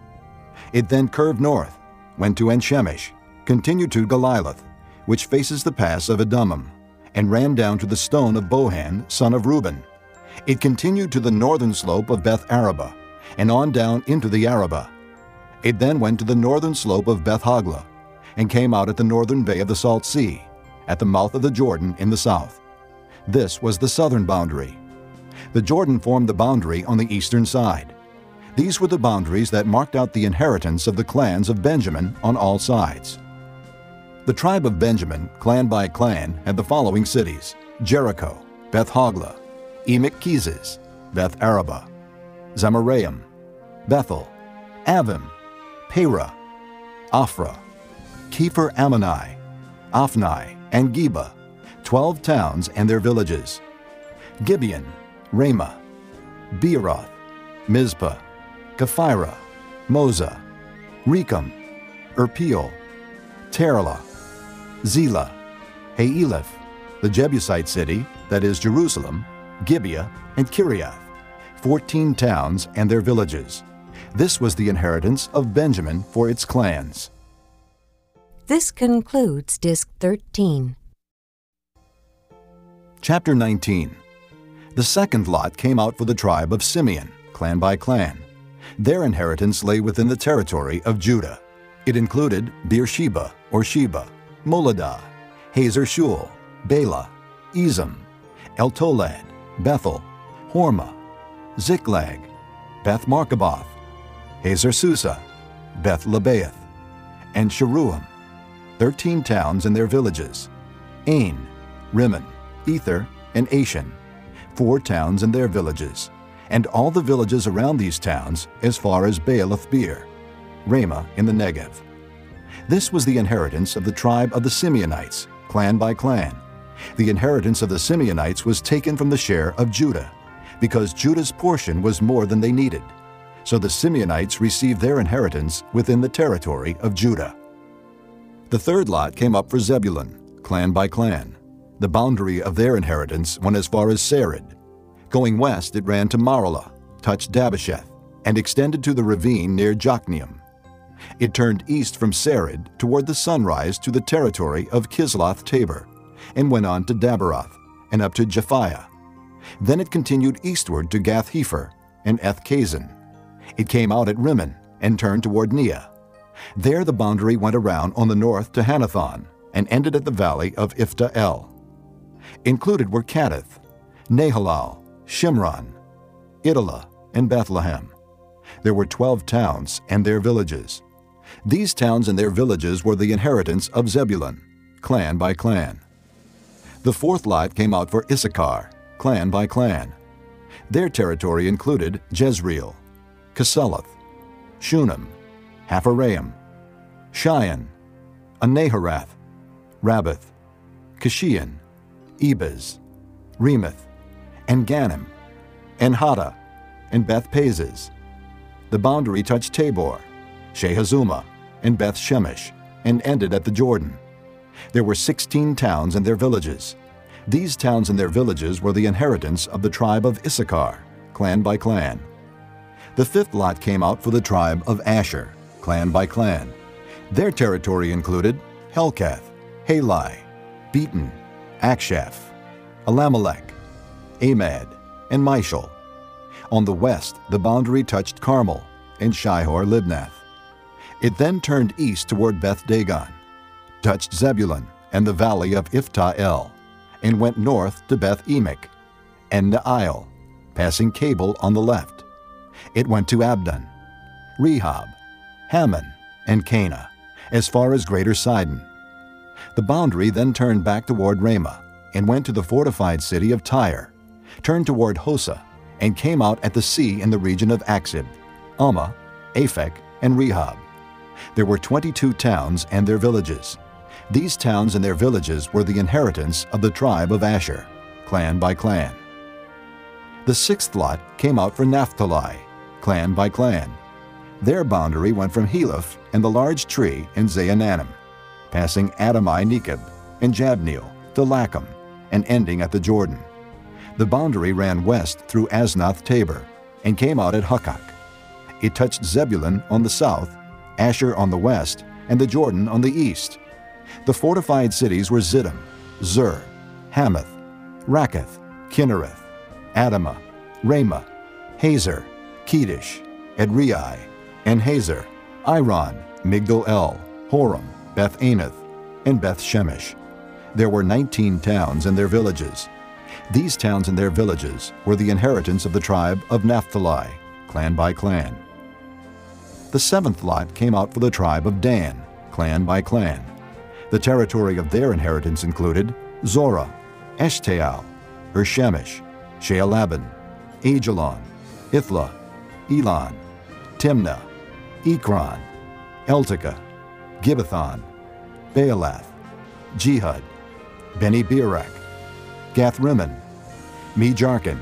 It then curved north, went to En-Shemesh, continued to Geliloth, which faces the pass of Adummim, and ran down to the stone of Bohan, son of Reuben. It continued to the northern slope of Beth Arabah, and on down into the Arabah. It then went to the northern slope of Beth Hoglah, and came out at the northern bay of the Salt Sea, at the mouth of the Jordan in the south. This was the southern boundary. The Jordan formed the boundary on the eastern side. These were the boundaries that marked out the inheritance of the clans of Benjamin on all sides. The tribe of Benjamin, clan by clan, had the following cities Jericho, Beth Hoglah, Emek Keziz, Beth Arabah, Zemaraim, Bethel, Avvim, Parah, Ophrah, Kephar Ammoni, Ophni, and Geba, twelve towns and their villages. Gibeon, Ramah, Beeroth, Mizpah, Kephirah, Mozah, Rekem, Irpeel, Taralah, Zelah, Haeleph, the Jebusite city, that is Jerusalem, Gibeah, and Kiriath, fourteen towns and their villages. This was the inheritance of Benjamin for its clans.
This concludes Disc 13.
Chapter 19 The second lot came out for the tribe of Simeon, clan by clan. Their inheritance lay within the territory of Judah. It included Beersheba or Sheba, Moladah, Hazar Shual, Bela, Ezem, Eltolad, Bethel, Hormah, Ziklag, Beth Markaboth, Hazar Susah, Beth Lebaoth, and Sharuhen. 13 towns and their villages, Ain, Rimmon, Ether, and Ashan, four towns and their villages, and all the villages around these towns as far as Baalath Beer, Ramah in the Negev. This was the inheritance of the tribe of the Simeonites, clan by clan. The inheritance of the Simeonites was taken from the share of Judah, because Judah's portion was more than they needed. So the Simeonites received their inheritance within the territory of Judah. The third lot came up for Zebulun, clan by clan. The boundary of their inheritance went as far as Sarid. Going west, it ran to Maralah, touched Dabbesheth, and extended to the ravine near Jokneam. It turned east from Sarid toward the sunrise to the territory of Kisloth Tabor, and went on to Daberath, and up to Japhia. Then it continued eastward to Gath Hepher and Eth Kazin. It came out at Rimmon and turned toward Neah. There the boundary went around on the north to Hannathon and ended at the valley of Iphtah El. Included were Kadith, Nahalal, Shimron, Idalah, and Bethlehem. There were twelve towns and their villages. These towns and their villages were the inheritance of Zebulun, clan by clan. The fourth lot came out for Issachar, clan by clan. Their territory included Jezreel, Kesulloth, Shunem, Hapharaim, Shion, Anaharath, Rabbith, Kishion, Ebez, Remeth, En Gannim, En Haddah, and Beth Pazzez. The boundary touched Tabor, Shahazumah, and Beth Shemesh, and ended at the Jordan. There were sixteen towns and their villages. These towns and their villages were the inheritance of the tribe of Issachar, clan by clan. The fifth lot came out for the tribe of Asher, clan by clan. Their territory included Helkath, Halai, Beaton, Akshaph, Allammelek, Amad, and Mishal. On the west, the boundary touched Carmel and Shihor Libnath. It then turned east toward Beth Dagon, touched Zebulun, and the valley of Iphtah El, and went north to Beth Emek, and Neiel, passing Kabul on the left. It went to Abdon, Rehob, Hammon, and Kanah, as far as Greater Sidon. The boundary then turned back toward Ramah, and went to the fortified city of Tyre, turned toward Hosah, and came out at the sea in the region of Achzib, Amma, Aphek, and Rehob. There were 22 towns and their villages. These towns and their villages were the inheritance of the tribe of Asher, clan by clan. The sixth lot came out for Naphtali, clan by clan. Their boundary went from Heleph and the large tree in Zaanannim, passing Adami Nekeb and Jabneel to Lakkum, and ending at the Jordan. The boundary ran west through Aznoth Tabor and came out at Hukkok. It touched Zebulun on the south, Asher on the west, and the Jordan on the east. The fortified cities were Ziddim, Zur, Hammath, Rakkath, Kinnereth, Adamah, Ramah, Hazor, Kedesh, and Hazor, Iron, Migdal El, Horem, Beth Anath, and Beth Shemesh. There were 19 towns and their villages. These towns and their villages were the inheritance of the tribe of Naphtali, clan by clan. The seventh lot came out for the tribe of Dan, clan by clan. The territory of their inheritance included Zorah, Eshtaol, Bershemesh, Shaalbim, Aijalon, Ithlah, Elon, Timnah, Ekron, Eltekeh, Gibbethon, Baalath, Jehud, Bene Berak, Gathrimmon, Me Jarkon,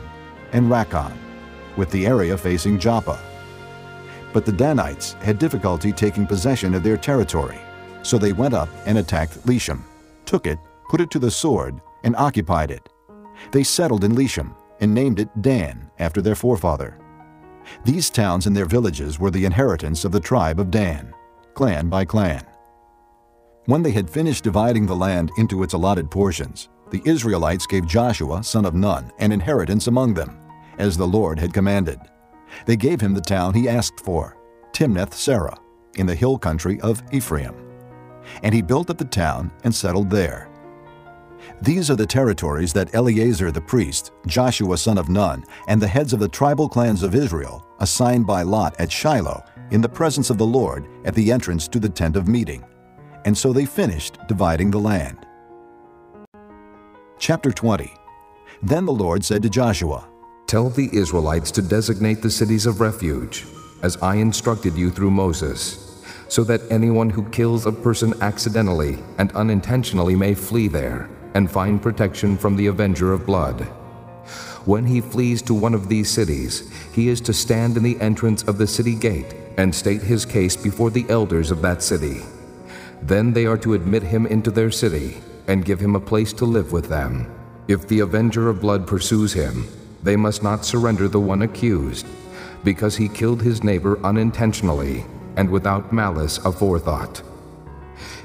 and Rakkon, with the area facing Joppa. But the Danites had difficulty taking possession of their territory, so they went up and attacked Leshem, took it, put it to the sword, and occupied it. They settled in Leshem and named it Dan after their forefather. These towns and their villages were the inheritance of the tribe of Dan, clan by clan. When they had finished dividing the land into its allotted portions, the Israelites gave Joshua, son of Nun, an inheritance among them, as the Lord had commanded. They gave him the town he asked for, Timnath Serah, in the hill country of Ephraim. And he built up the town and settled there. These are the territories that Eleazar the priest, Joshua son of Nun, and the heads of the tribal clans of Israel assigned by lot at Shiloh in the presence of the Lord at the entrance to the tent of meeting. And so they finished dividing the land. Chapter 20 Then the Lord said to Joshua,
Tell the Israelites to designate the cities of refuge, as I instructed you through Moses, so that anyone who kills a person accidentally and unintentionally may flee there and find protection from the avenger of blood. When he flees to one of these cities, he is to stand in the entrance of the city gate and state his case before the elders of that city. Then they are to admit him into their city and give him a place to live with them. If the avenger of blood pursues him, they must not surrender the one accused, because he killed his neighbor unintentionally and without malice aforethought.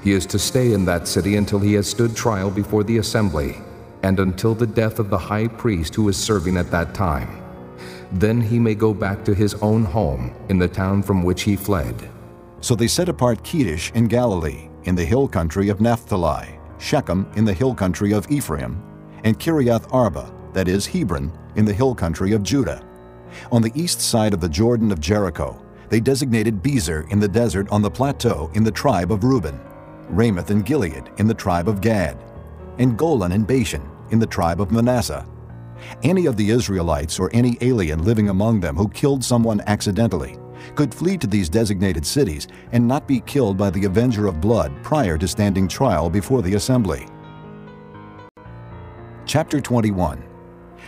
He is to stay in that city until he has stood trial before the assembly, and until the death of the high priest who is serving at that time. Then he may go back to his own home in the town from which he fled.
So they set apart Kedesh in Galilee, in the hill country of Naphtali, Shechem in the hill country of Ephraim, and Kiriath Arba, that is Hebron, in the hill country of Judah. On the east side of the Jordan of Jericho, they designated Bezer in the desert on the plateau in the tribe of Reuben, Ramoth and Gilead in the tribe of Gad, and Golan and Bashan in the tribe of Manasseh. Any of the Israelites or any alien living among them who killed someone accidentally could flee to these designated cities and not be killed by the avenger of blood prior to standing trial before the assembly. Chapter 21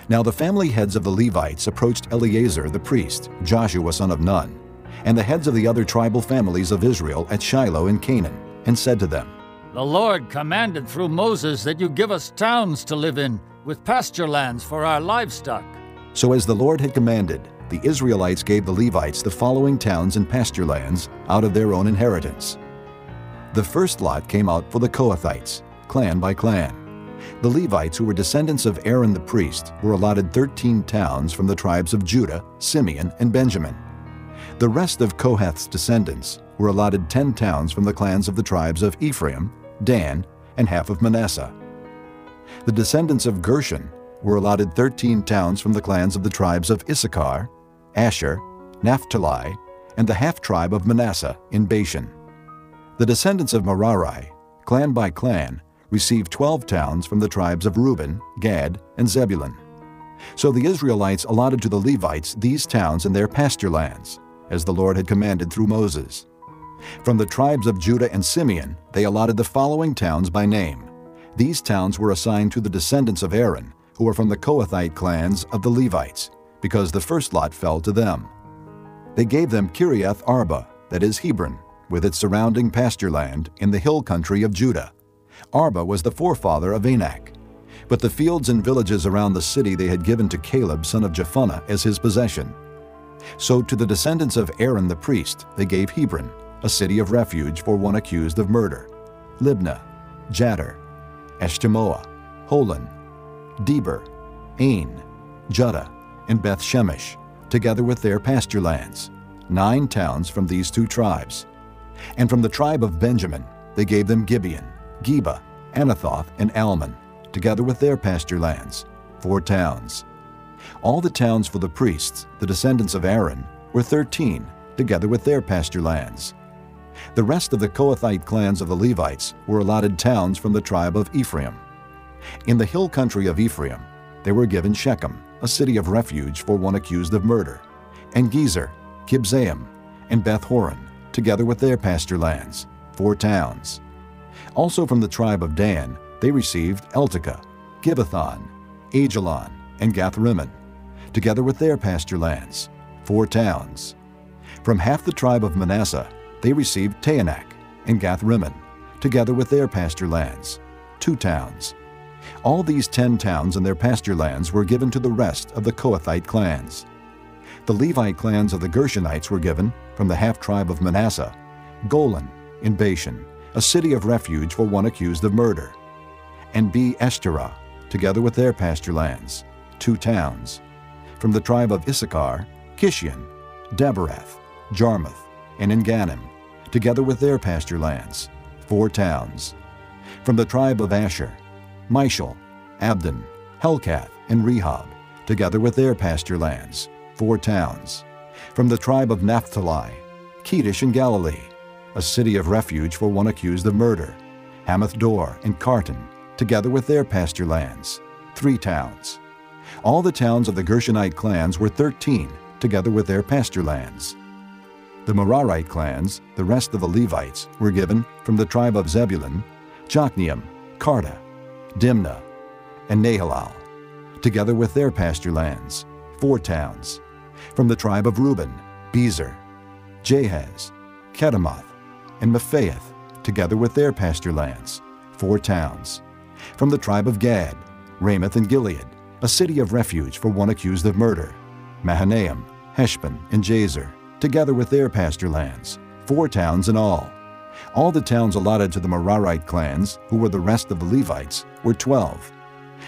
Now the family heads of the Levites approached Eleazar the priest, Joshua son of Nun, and the heads of the other tribal families of Israel at Shiloh in Canaan, and said to them,
The Lord commanded through Moses that you give us towns to live in, with pasture lands for our livestock.
So as the Lord had commanded, the Israelites gave the Levites the following towns and pasture lands out of their own inheritance. The first lot came out for the Kohathites, clan by clan. The Levites, who were descendants of Aaron the priest, were allotted 13 towns from the tribes of Judah, Simeon, and Benjamin. The rest of Kohath's descendants were allotted 10 towns from the clans of the tribes of Ephraim, Dan, and half of Manasseh. The descendants of Gershon were allotted 13 towns from the clans of the tribes of Issachar, Asher, Naphtali, and the half tribe of Manasseh in Bashan. The descendants of Merari, clan by clan, received 12 towns from the tribes of Reuben, Gad, and Zebulun. So the Israelites allotted to the Levites these towns and their pasture lands, as the Lord had commanded through Moses. From the tribes of Judah and Simeon, they allotted the following towns by name. These towns were assigned to the descendants of Aaron, who were from the Kohathite clans of the Levites, because the first lot fell to them. They gave them Kiriath Arba, that is Hebron, with its surrounding pasture land in the hill country of Judah. Arba was the forefather of Anak. But the fields and villages around the city they had given to Caleb son of Jephunneh as his possession. So to the descendants of Aaron the priest they gave Hebron, a city of refuge for one accused of murder, Libnah, Jattir, Eshtemoa, Holon, Debir, Ain, Juttah, and Beth Shemesh, together with their pasture lands, nine towns from these two tribes. And from the tribe of Benjamin they gave them Gibeon, Geba, Anathoth, and Almon, together with their pasture lands, four towns. All the towns for the priests, the descendants of Aaron, were thirteen, together with their pasture lands. The rest of the Kohathite clans of the Levites were allotted towns from the tribe of Ephraim. In the hill country of Ephraim, they were given Shechem, a city of refuge for one accused of murder, and Gezer, Kibzaim, and Beth Horon, together with their pasture lands, four towns. Also from the tribe of Dan, they received Eltekeh, Gibbethon, Aijalon, and Gathrimmon, together with their pasture lands, four towns. From half the tribe of Manasseh, they received Taanach and Gathrimmon, together with their pasture lands, two towns. All these ten towns and their pasture lands were given to the rest of the Kohathite clans. The Levite clans of the Gershonites were given, from the half tribe of Manasseh, Golan in Bashan, a city of refuge for one accused of murder, and Be Eshterah, together with their pasture lands, two towns. From the tribe of Issachar, Kishion, Daberath, Jarmuth, and Engannim, together with their pasture lands, four towns. From the tribe of Asher, Mishal, Abdon, Helkath, and Rehob, together with their pasture lands, four towns. From the tribe of Naphtali, Kedesh in Galilee, a city of refuge for one accused of murder, Hammoth Dor and Kartan, together with their pasture lands, three towns. All the towns of the Gershonite clans were thirteen, together with their pasture lands. The Merarite clans, the rest of the Levites, were given from the tribe of Zebulun, Jokneam, Kartah, Dimnah, and Nahalal, together with their pasture lands, four towns. From the tribe of Reuben, Bezer, Jahaz, Kedemoth, and Mephaath, together with their pasture lands, four towns. From the tribe of Gad, Ramoth and Gilead, a city of refuge for one accused of murder, Mahanaim, Heshbon, and Jazer, together with their pasture lands, four towns in all. All the towns allotted to the Merarite clans, who were the rest of the Levites, were twelve.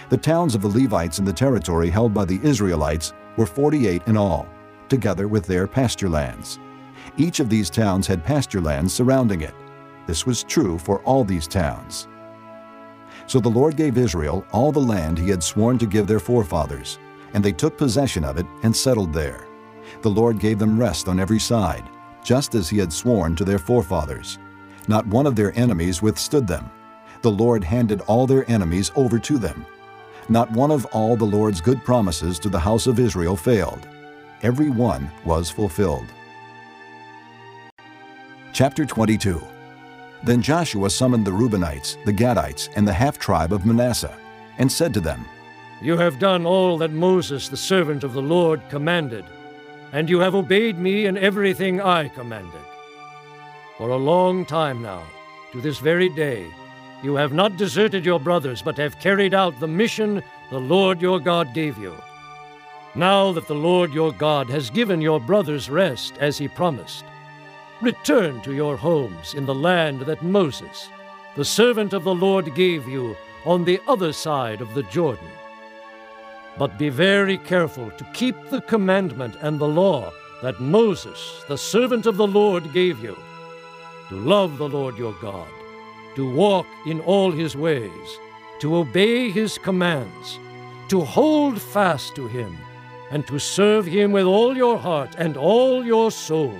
The towns of the Levites in the territory held by the Israelites were 48 in all, together with their pasture lands. Each of these towns had pasture lands surrounding it. This was true for all these towns. So the Lord gave Israel all the land he had sworn to give their forefathers, and they took possession of it and settled there. The Lord gave them rest on every side, just as he had sworn to their forefathers. Not one of their enemies withstood them. The Lord handed all their enemies over to them. Not one of all the Lord's good promises to the house of Israel failed. Every one was fulfilled. Chapter 22 Then Joshua summoned the Reubenites, the Gadites, and the half tribe of Manasseh, and said to them,
You have done all that Moses, the servant of the Lord, commanded, and you have obeyed me in everything I commanded. For a long time now, to this very day, you have not deserted your brothers, but have carried out the mission the Lord your God gave you. Now that the Lord your God has given your brothers rest as he promised, return to your homes in the land that Moses, the servant of the Lord, gave you on the other side of the Jordan. But be very careful to keep the commandment and the law that Moses, the servant of the Lord, gave you to love the Lord your God, to walk in all his ways, to obey his commands, to hold fast to him, and to serve him with all your heart and all your soul.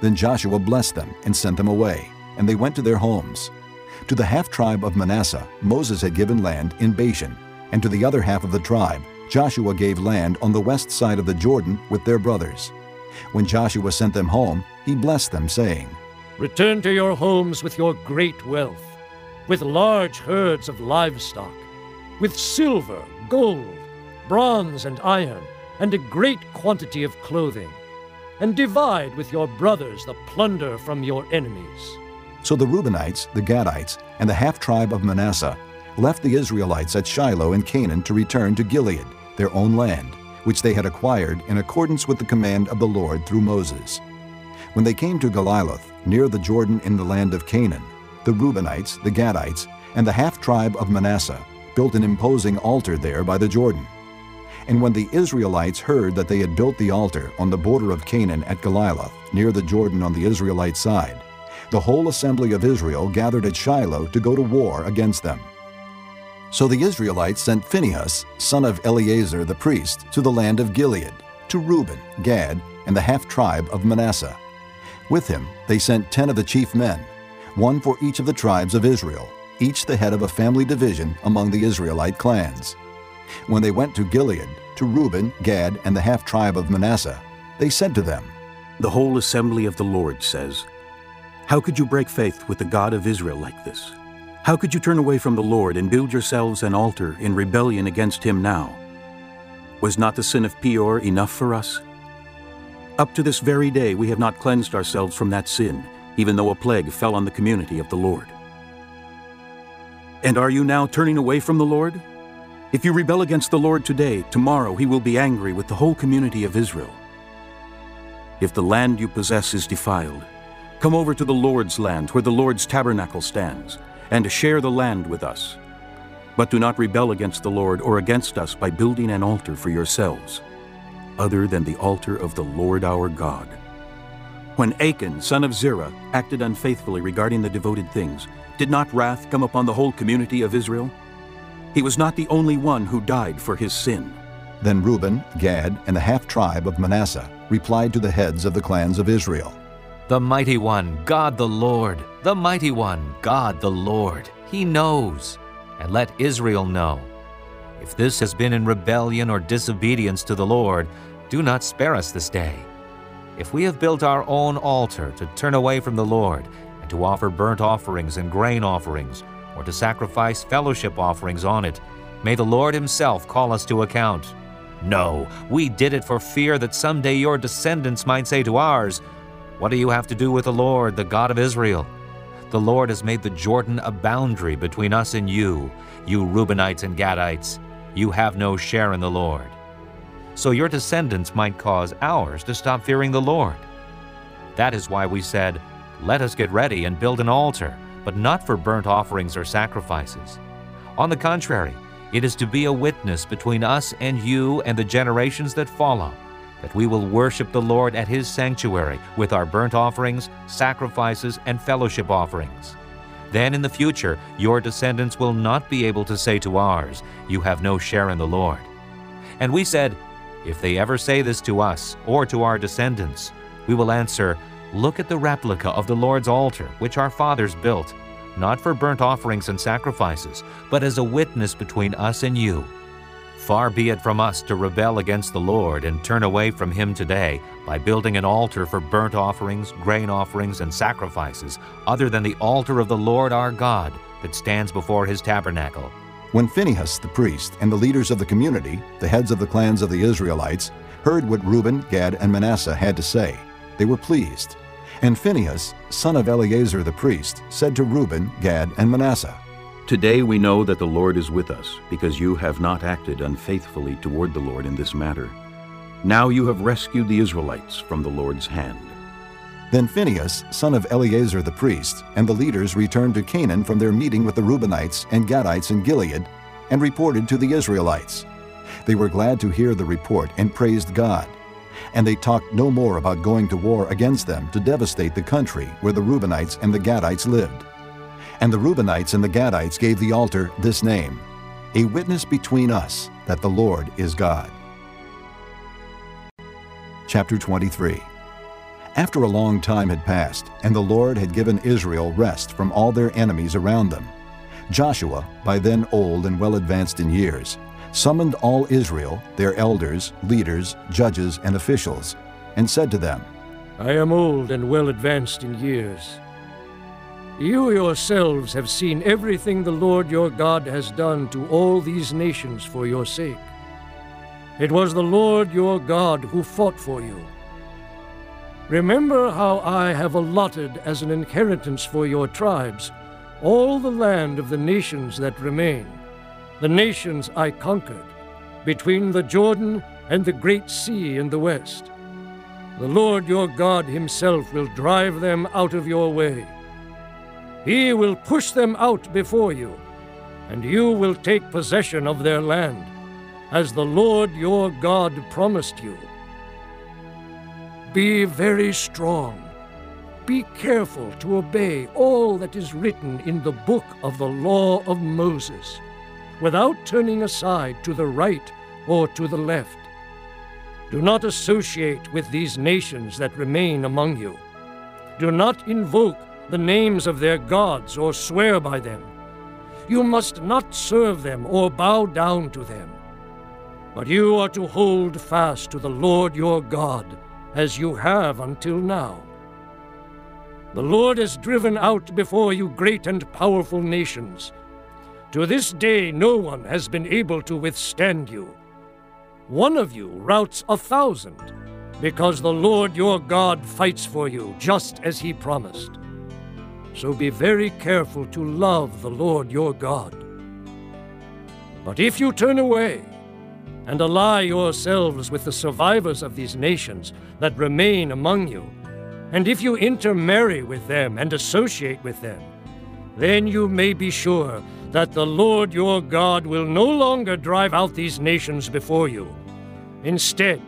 Then Joshua blessed them and sent them away, and they went to their homes. To the half tribe of Manasseh, Moses had given land in Bashan, and to the other half of the tribe, Joshua gave land on the west side of the Jordan with their brothers. When Joshua sent them home, he blessed them, saying,
Return to your homes with your great wealth, with large herds of livestock, with silver, gold, bronze, and iron, and a great quantity of clothing, and divide with your brothers the plunder from your enemies.
So the Reubenites, the Gadites, and the half tribe of Manasseh left the Israelites at Shiloh in Canaan to return to Gilead, their own land, which they had acquired in accordance with the command of the Lord through Moses. When they came to Geliloth, near the Jordan in the land of Canaan, the Reubenites, the Gadites, and the half tribe of Manasseh built an imposing altar there by the Jordan. And when the Israelites heard that they had built the altar on the border of Canaan at Geliloth, near the Jordan on the Israelite side, the whole assembly of Israel gathered at Shiloh to go to war against them. So the Israelites sent Phinehas, son of Eleazar the priest, to the land of Gilead, to Reuben, Gad, and the half tribe of Manasseh. With him they sent ten of the chief men, one for each of the tribes of Israel, each the head of a family division among the Israelite clans. When they went to Gilead, to Reuben, Gad, and the half tribe of Manasseh, they said to them,
The whole assembly of the Lord says, How could you break faith with the God of Israel like this? How could you turn away from the Lord and build yourselves an altar in rebellion against him now? Was not the sin of Peor enough for us? Up to this very day we have not cleansed ourselves from that sin, even though a plague fell on the community of the Lord. And are you now turning away from the Lord? If you rebel against the Lord today, tomorrow he will be angry with the whole community of Israel. If the land you possess is defiled, come over to the Lord's land where the Lord's tabernacle stands, and share the land with us. But do not rebel against the Lord or against us by building an altar for yourselves, other than the altar of the Lord our God. When Achan, son of Zerah, acted unfaithfully regarding the devoted things, did not wrath come upon the whole community of Israel? He was not the only one who died for his sin.
Then Reuben, Gad, and the half tribe of Manasseh replied to the heads of the clans of Israel
The mighty one, God the Lord, the mighty one, God the Lord, he knows. And let Israel know. If this has been in rebellion or disobedience to the Lord, do not spare us this day. If we have built our own altar to turn away from the Lord, and to offer burnt offerings and grain offerings, or to sacrifice fellowship offerings on it, may the Lord Himself call us to account. No, we did it for fear that someday your descendants might say to ours, What do you have to do with the Lord, the God of Israel? The Lord has made the Jordan a boundary between us and you, you Reubenites and Gadites. You have no share in the Lord. So your descendants might cause ours to stop fearing the Lord. That is why we said, Let us get ready and build an altar, but not for burnt offerings or sacrifices. On the contrary, it is to be a witness between us and you and the generations that follow, that we will worship the Lord at His sanctuary with our burnt offerings, sacrifices, and fellowship offerings. Then in the future, your descendants will not be able to say to ours, You have no share in the Lord. And we said, If they ever say this to us or to our descendants, we will answer, Look at the replica of the Lord's altar, which our fathers built, not for burnt offerings and sacrifices, but as a witness between us and you. Far be it from us to rebel against the Lord and turn away from Him today by building an altar for burnt offerings, grain offerings, and sacrifices, other than the altar of the Lord our God that stands before His tabernacle.
When Phinehas the priest and the leaders of the community, the heads of the clans of the Israelites, heard what Reuben, Gad, and Manasseh had to say, they were pleased. And Phinehas, son of Eleazar the priest, said to Reuben, Gad, and Manasseh,
Today we know that the Lord is with us, because you have not acted unfaithfully toward the Lord in this matter. Now you have rescued the Israelites from the Lord's hand.
Then Phinehas, son of Eleazar the priest, and the leaders returned to Canaan from their meeting with the Reubenites and Gadites in Gilead, and reported to the Israelites. They were glad to hear the report and praised God. And they talked no more about going to war against them to devastate the country where the Reubenites and the Gadites lived. And the Reubenites and the Gadites gave the altar this name A witness between us that the Lord is God. Chapter 23 After a long time had passed, and the Lord had given Israel rest from all their enemies around them, Joshua, by then old and well advanced in years, summoned all Israel, their elders, leaders, judges, and officials, and said to them,
I am old and well advanced in years. You yourselves have seen everything the Lord your God has done to all these nations for your sake. It was the Lord your God who fought for you. Remember how I have allotted as an inheritance for your tribes all the land of the nations that remain, the nations I conquered, between the Jordan and the great sea in the west. The Lord your God himself will drive them out of your way. He will push them out before you, and you will take possession of their land, as the Lord your God promised you. Be very strong. Be careful to obey all that is written in the book of the law of Moses, without turning aside to the right or to the left. Do not associate with these nations that remain among you. Do not invoke the names of their gods or swear by them. You must not serve them or bow down to them. But you are to hold fast to the Lord your God, as you have until now. The Lord has driven out before you great and powerful nations. To this day, no one has been able to withstand you. One of you routs a thousand, because the Lord your God fights for you, just as he promised. So be very careful to love the Lord your God. But if you turn away and ally yourselves with the survivors of these nations that remain among you, and if you intermarry with them and associate with them, then you may be sure that the Lord your God will no longer drive out these nations before you. Instead,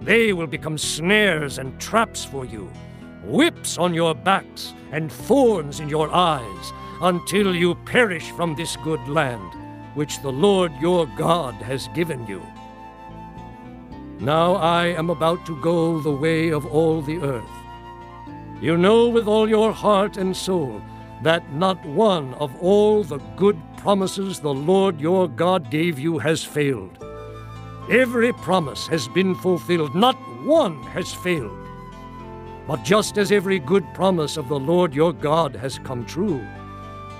they will become snares and traps for you, whips on your backs and thorns in your eyes, until you perish from this good land, which the Lord your God has given you. Now I am about to go the way of all the earth. You know with all your heart and soul that not one of all the good promises the Lord your God gave you has failed. Every promise has been fulfilled, not one has failed. But just as every good promise of the Lord your God has come true,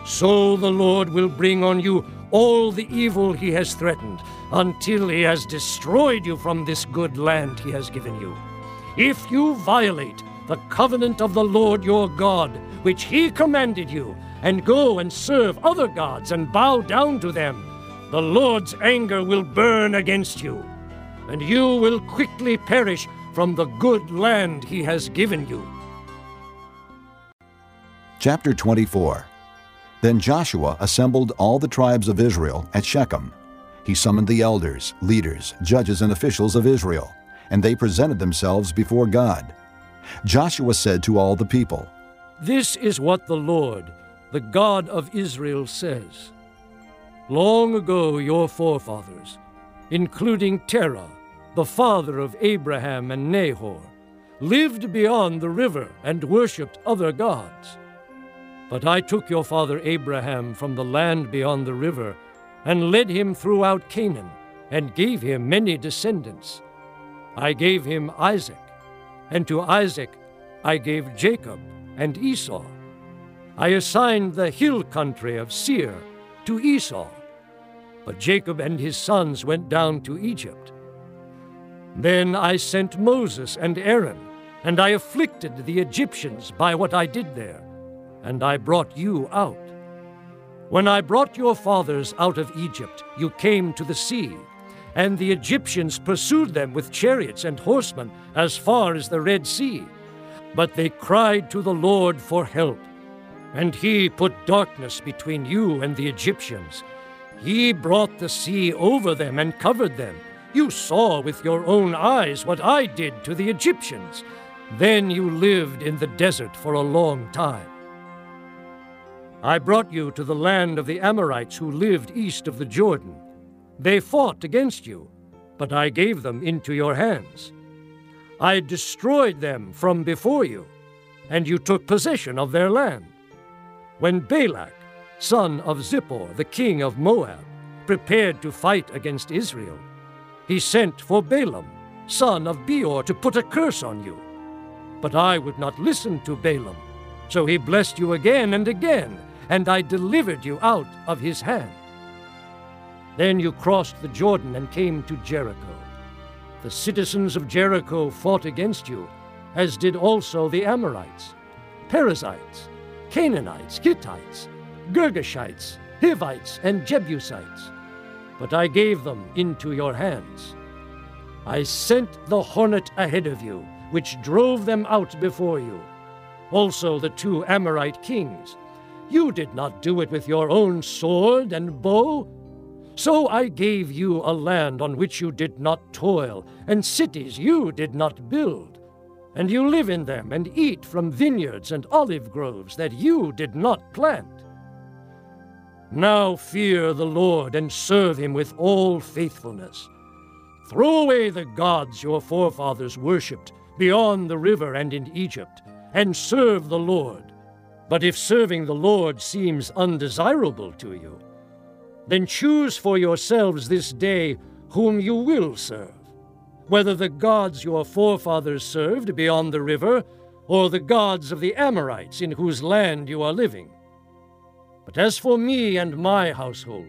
so the Lord will bring on you all the evil he has threatened until he has destroyed you from this good land he has given you. If you violate the covenant of the Lord your God, which he commanded you, and go and serve other gods and bow down to them, the Lord's anger will burn against you, and you will quickly perish from the good land he has given you.
Chapter 24 Then Joshua assembled all the tribes of Israel at Shechem. He summoned the elders, leaders, judges, and officials of Israel, and they presented themselves before God. Joshua said to all the people,
This is what the Lord, the God of Israel, says. Long ago, your forefathers, including Terah, the father of Abraham and Nahor, lived beyond the river and worshipped other gods. But I took your father Abraham from the land beyond the river and led him throughout Canaan and gave him many descendants. I gave him Isaac and to Isaac I gave Jacob and Esau. I assigned the hill country of Seir to Esau, but Jacob and his sons went down to Egypt. Then I sent Moses and Aaron, and I afflicted the Egyptians by what I did there, and I brought you out. When I brought your fathers out of Egypt, you came to the sea and the Egyptians pursued them with chariots and horsemen as far as the Red Sea. But they cried to the Lord for help, and he put darkness between you and the Egyptians. He brought the sea over them and covered them. You saw with your own eyes what I did to the Egyptians. Then you lived in the desert for a long time. I brought you to the land of the Amorites who lived east of the Jordan. They fought against you, but I gave them into your hands. I destroyed them from before you, and you took possession of their land. When Balak, son of Zippor, the king of Moab, prepared to fight against Israel, he sent for Balaam, son of Beor, to put a curse on you. But I would not listen to Balaam, so he blessed you again and again, and I delivered you out of his hand. Then you crossed the Jordan and came to Jericho. The citizens of Jericho fought against you, as did also the Amorites, Perizzites, Canaanites, Hittites, Girgashites, Hivites, and Jebusites. But I gave them into your hands. I sent the hornet ahead of you, which drove them out before you. Also the two Amorite kings. You did not do it with your own sword and bow. So I gave you a land on which you did not toil, and cities you did not build. And you live in them and eat from vineyards and olive groves that you did not plant. Now fear the Lord and serve him with all faithfulness. Throw away the gods your forefathers worshipped beyond the river and in Egypt, and serve the Lord. But if serving the Lord seems undesirable to you, then choose for yourselves this day whom you will serve, whether the gods your forefathers served beyond the river, or the gods of the Amorites in whose land you are living. But as for me and my household,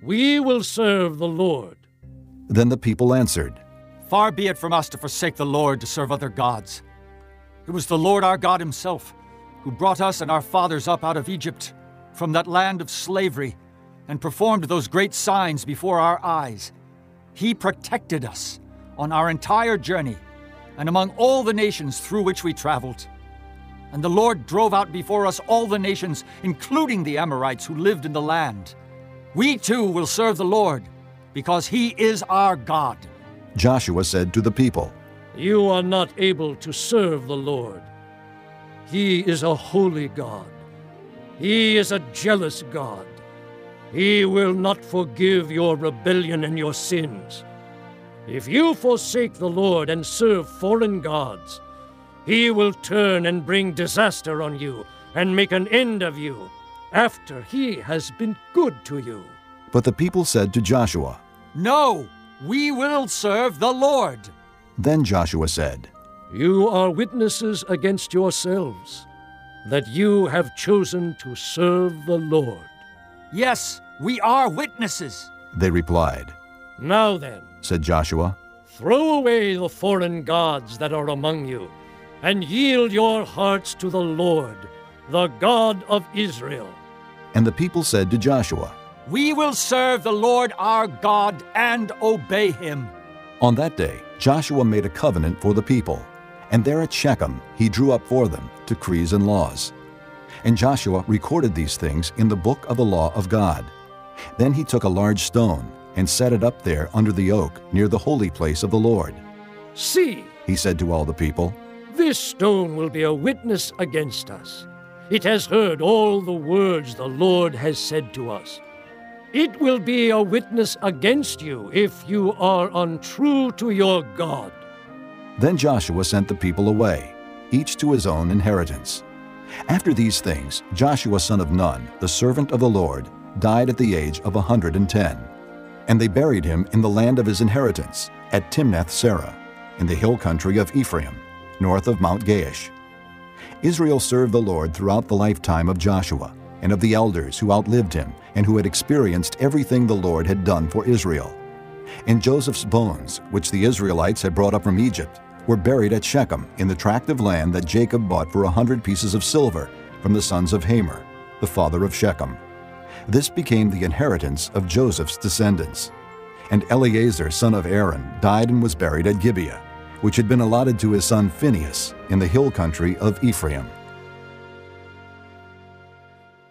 we will serve the Lord.
Then the people answered,
Far be it from us to forsake the Lord to serve other gods. It was the Lord our God Himself who brought us and our fathers up out of Egypt, from that land of slavery, and performed those great signs before our eyes. He protected us on our entire journey and among all the nations through which we traveled. And the Lord drove out before us all the nations, including the Amorites who lived in the land. We too will serve the Lord, because He is our God.
Joshua said to the people,
You are not able to serve the Lord. He is a holy God. He is a jealous God. He will not forgive your rebellion and your sins. If you forsake the Lord and serve foreign gods, he will turn and bring disaster on you and make an end of you after he has been good to you.
But the people said to Joshua,
No, we will serve the Lord.
Then Joshua said,
You are witnesses against yourselves that you have chosen to serve the Lord.
Yes, we are witnesses.
They replied,
Now then,
said Joshua,
throw away the foreign gods that are among you and yield your hearts to the Lord, the God of Israel.
And the people said to Joshua,
We will serve the Lord our God and obey him.
On that day, Joshua made a covenant for the people, and there at Shechem he drew up for them decrees and laws. And Joshua recorded these things in the book of the law of God. Then he took a large stone and set it up there under the oak near the holy place of the Lord.
See,
he said to all the people,
this stone will be a witness against us. It has heard all the words the Lord has said to us. It will be a witness against you if you are untrue to your God.
Then Joshua sent the people away, each to his own inheritance. After these things, Joshua son of Nun, the servant of the Lord, died at the age of a 110. And they buried him in the land of his inheritance, at Timnath Serah, in the hill country of Ephraim north of Mount Gaash. Israel served the Lord throughout the lifetime of Joshua and of the elders who outlived him and who had experienced everything the Lord had done for Israel. And Joseph's bones, which the Israelites had brought up from Egypt, were buried at Shechem in the tract of land that Jacob bought for a hundred pieces of silver from the sons of Hamor, the father of Shechem. This became the inheritance of Joseph's descendants. And Eleazar, son of Aaron, died and was buried at Gibeah which had been allotted to his son Phinehas in the hill country of Ephraim.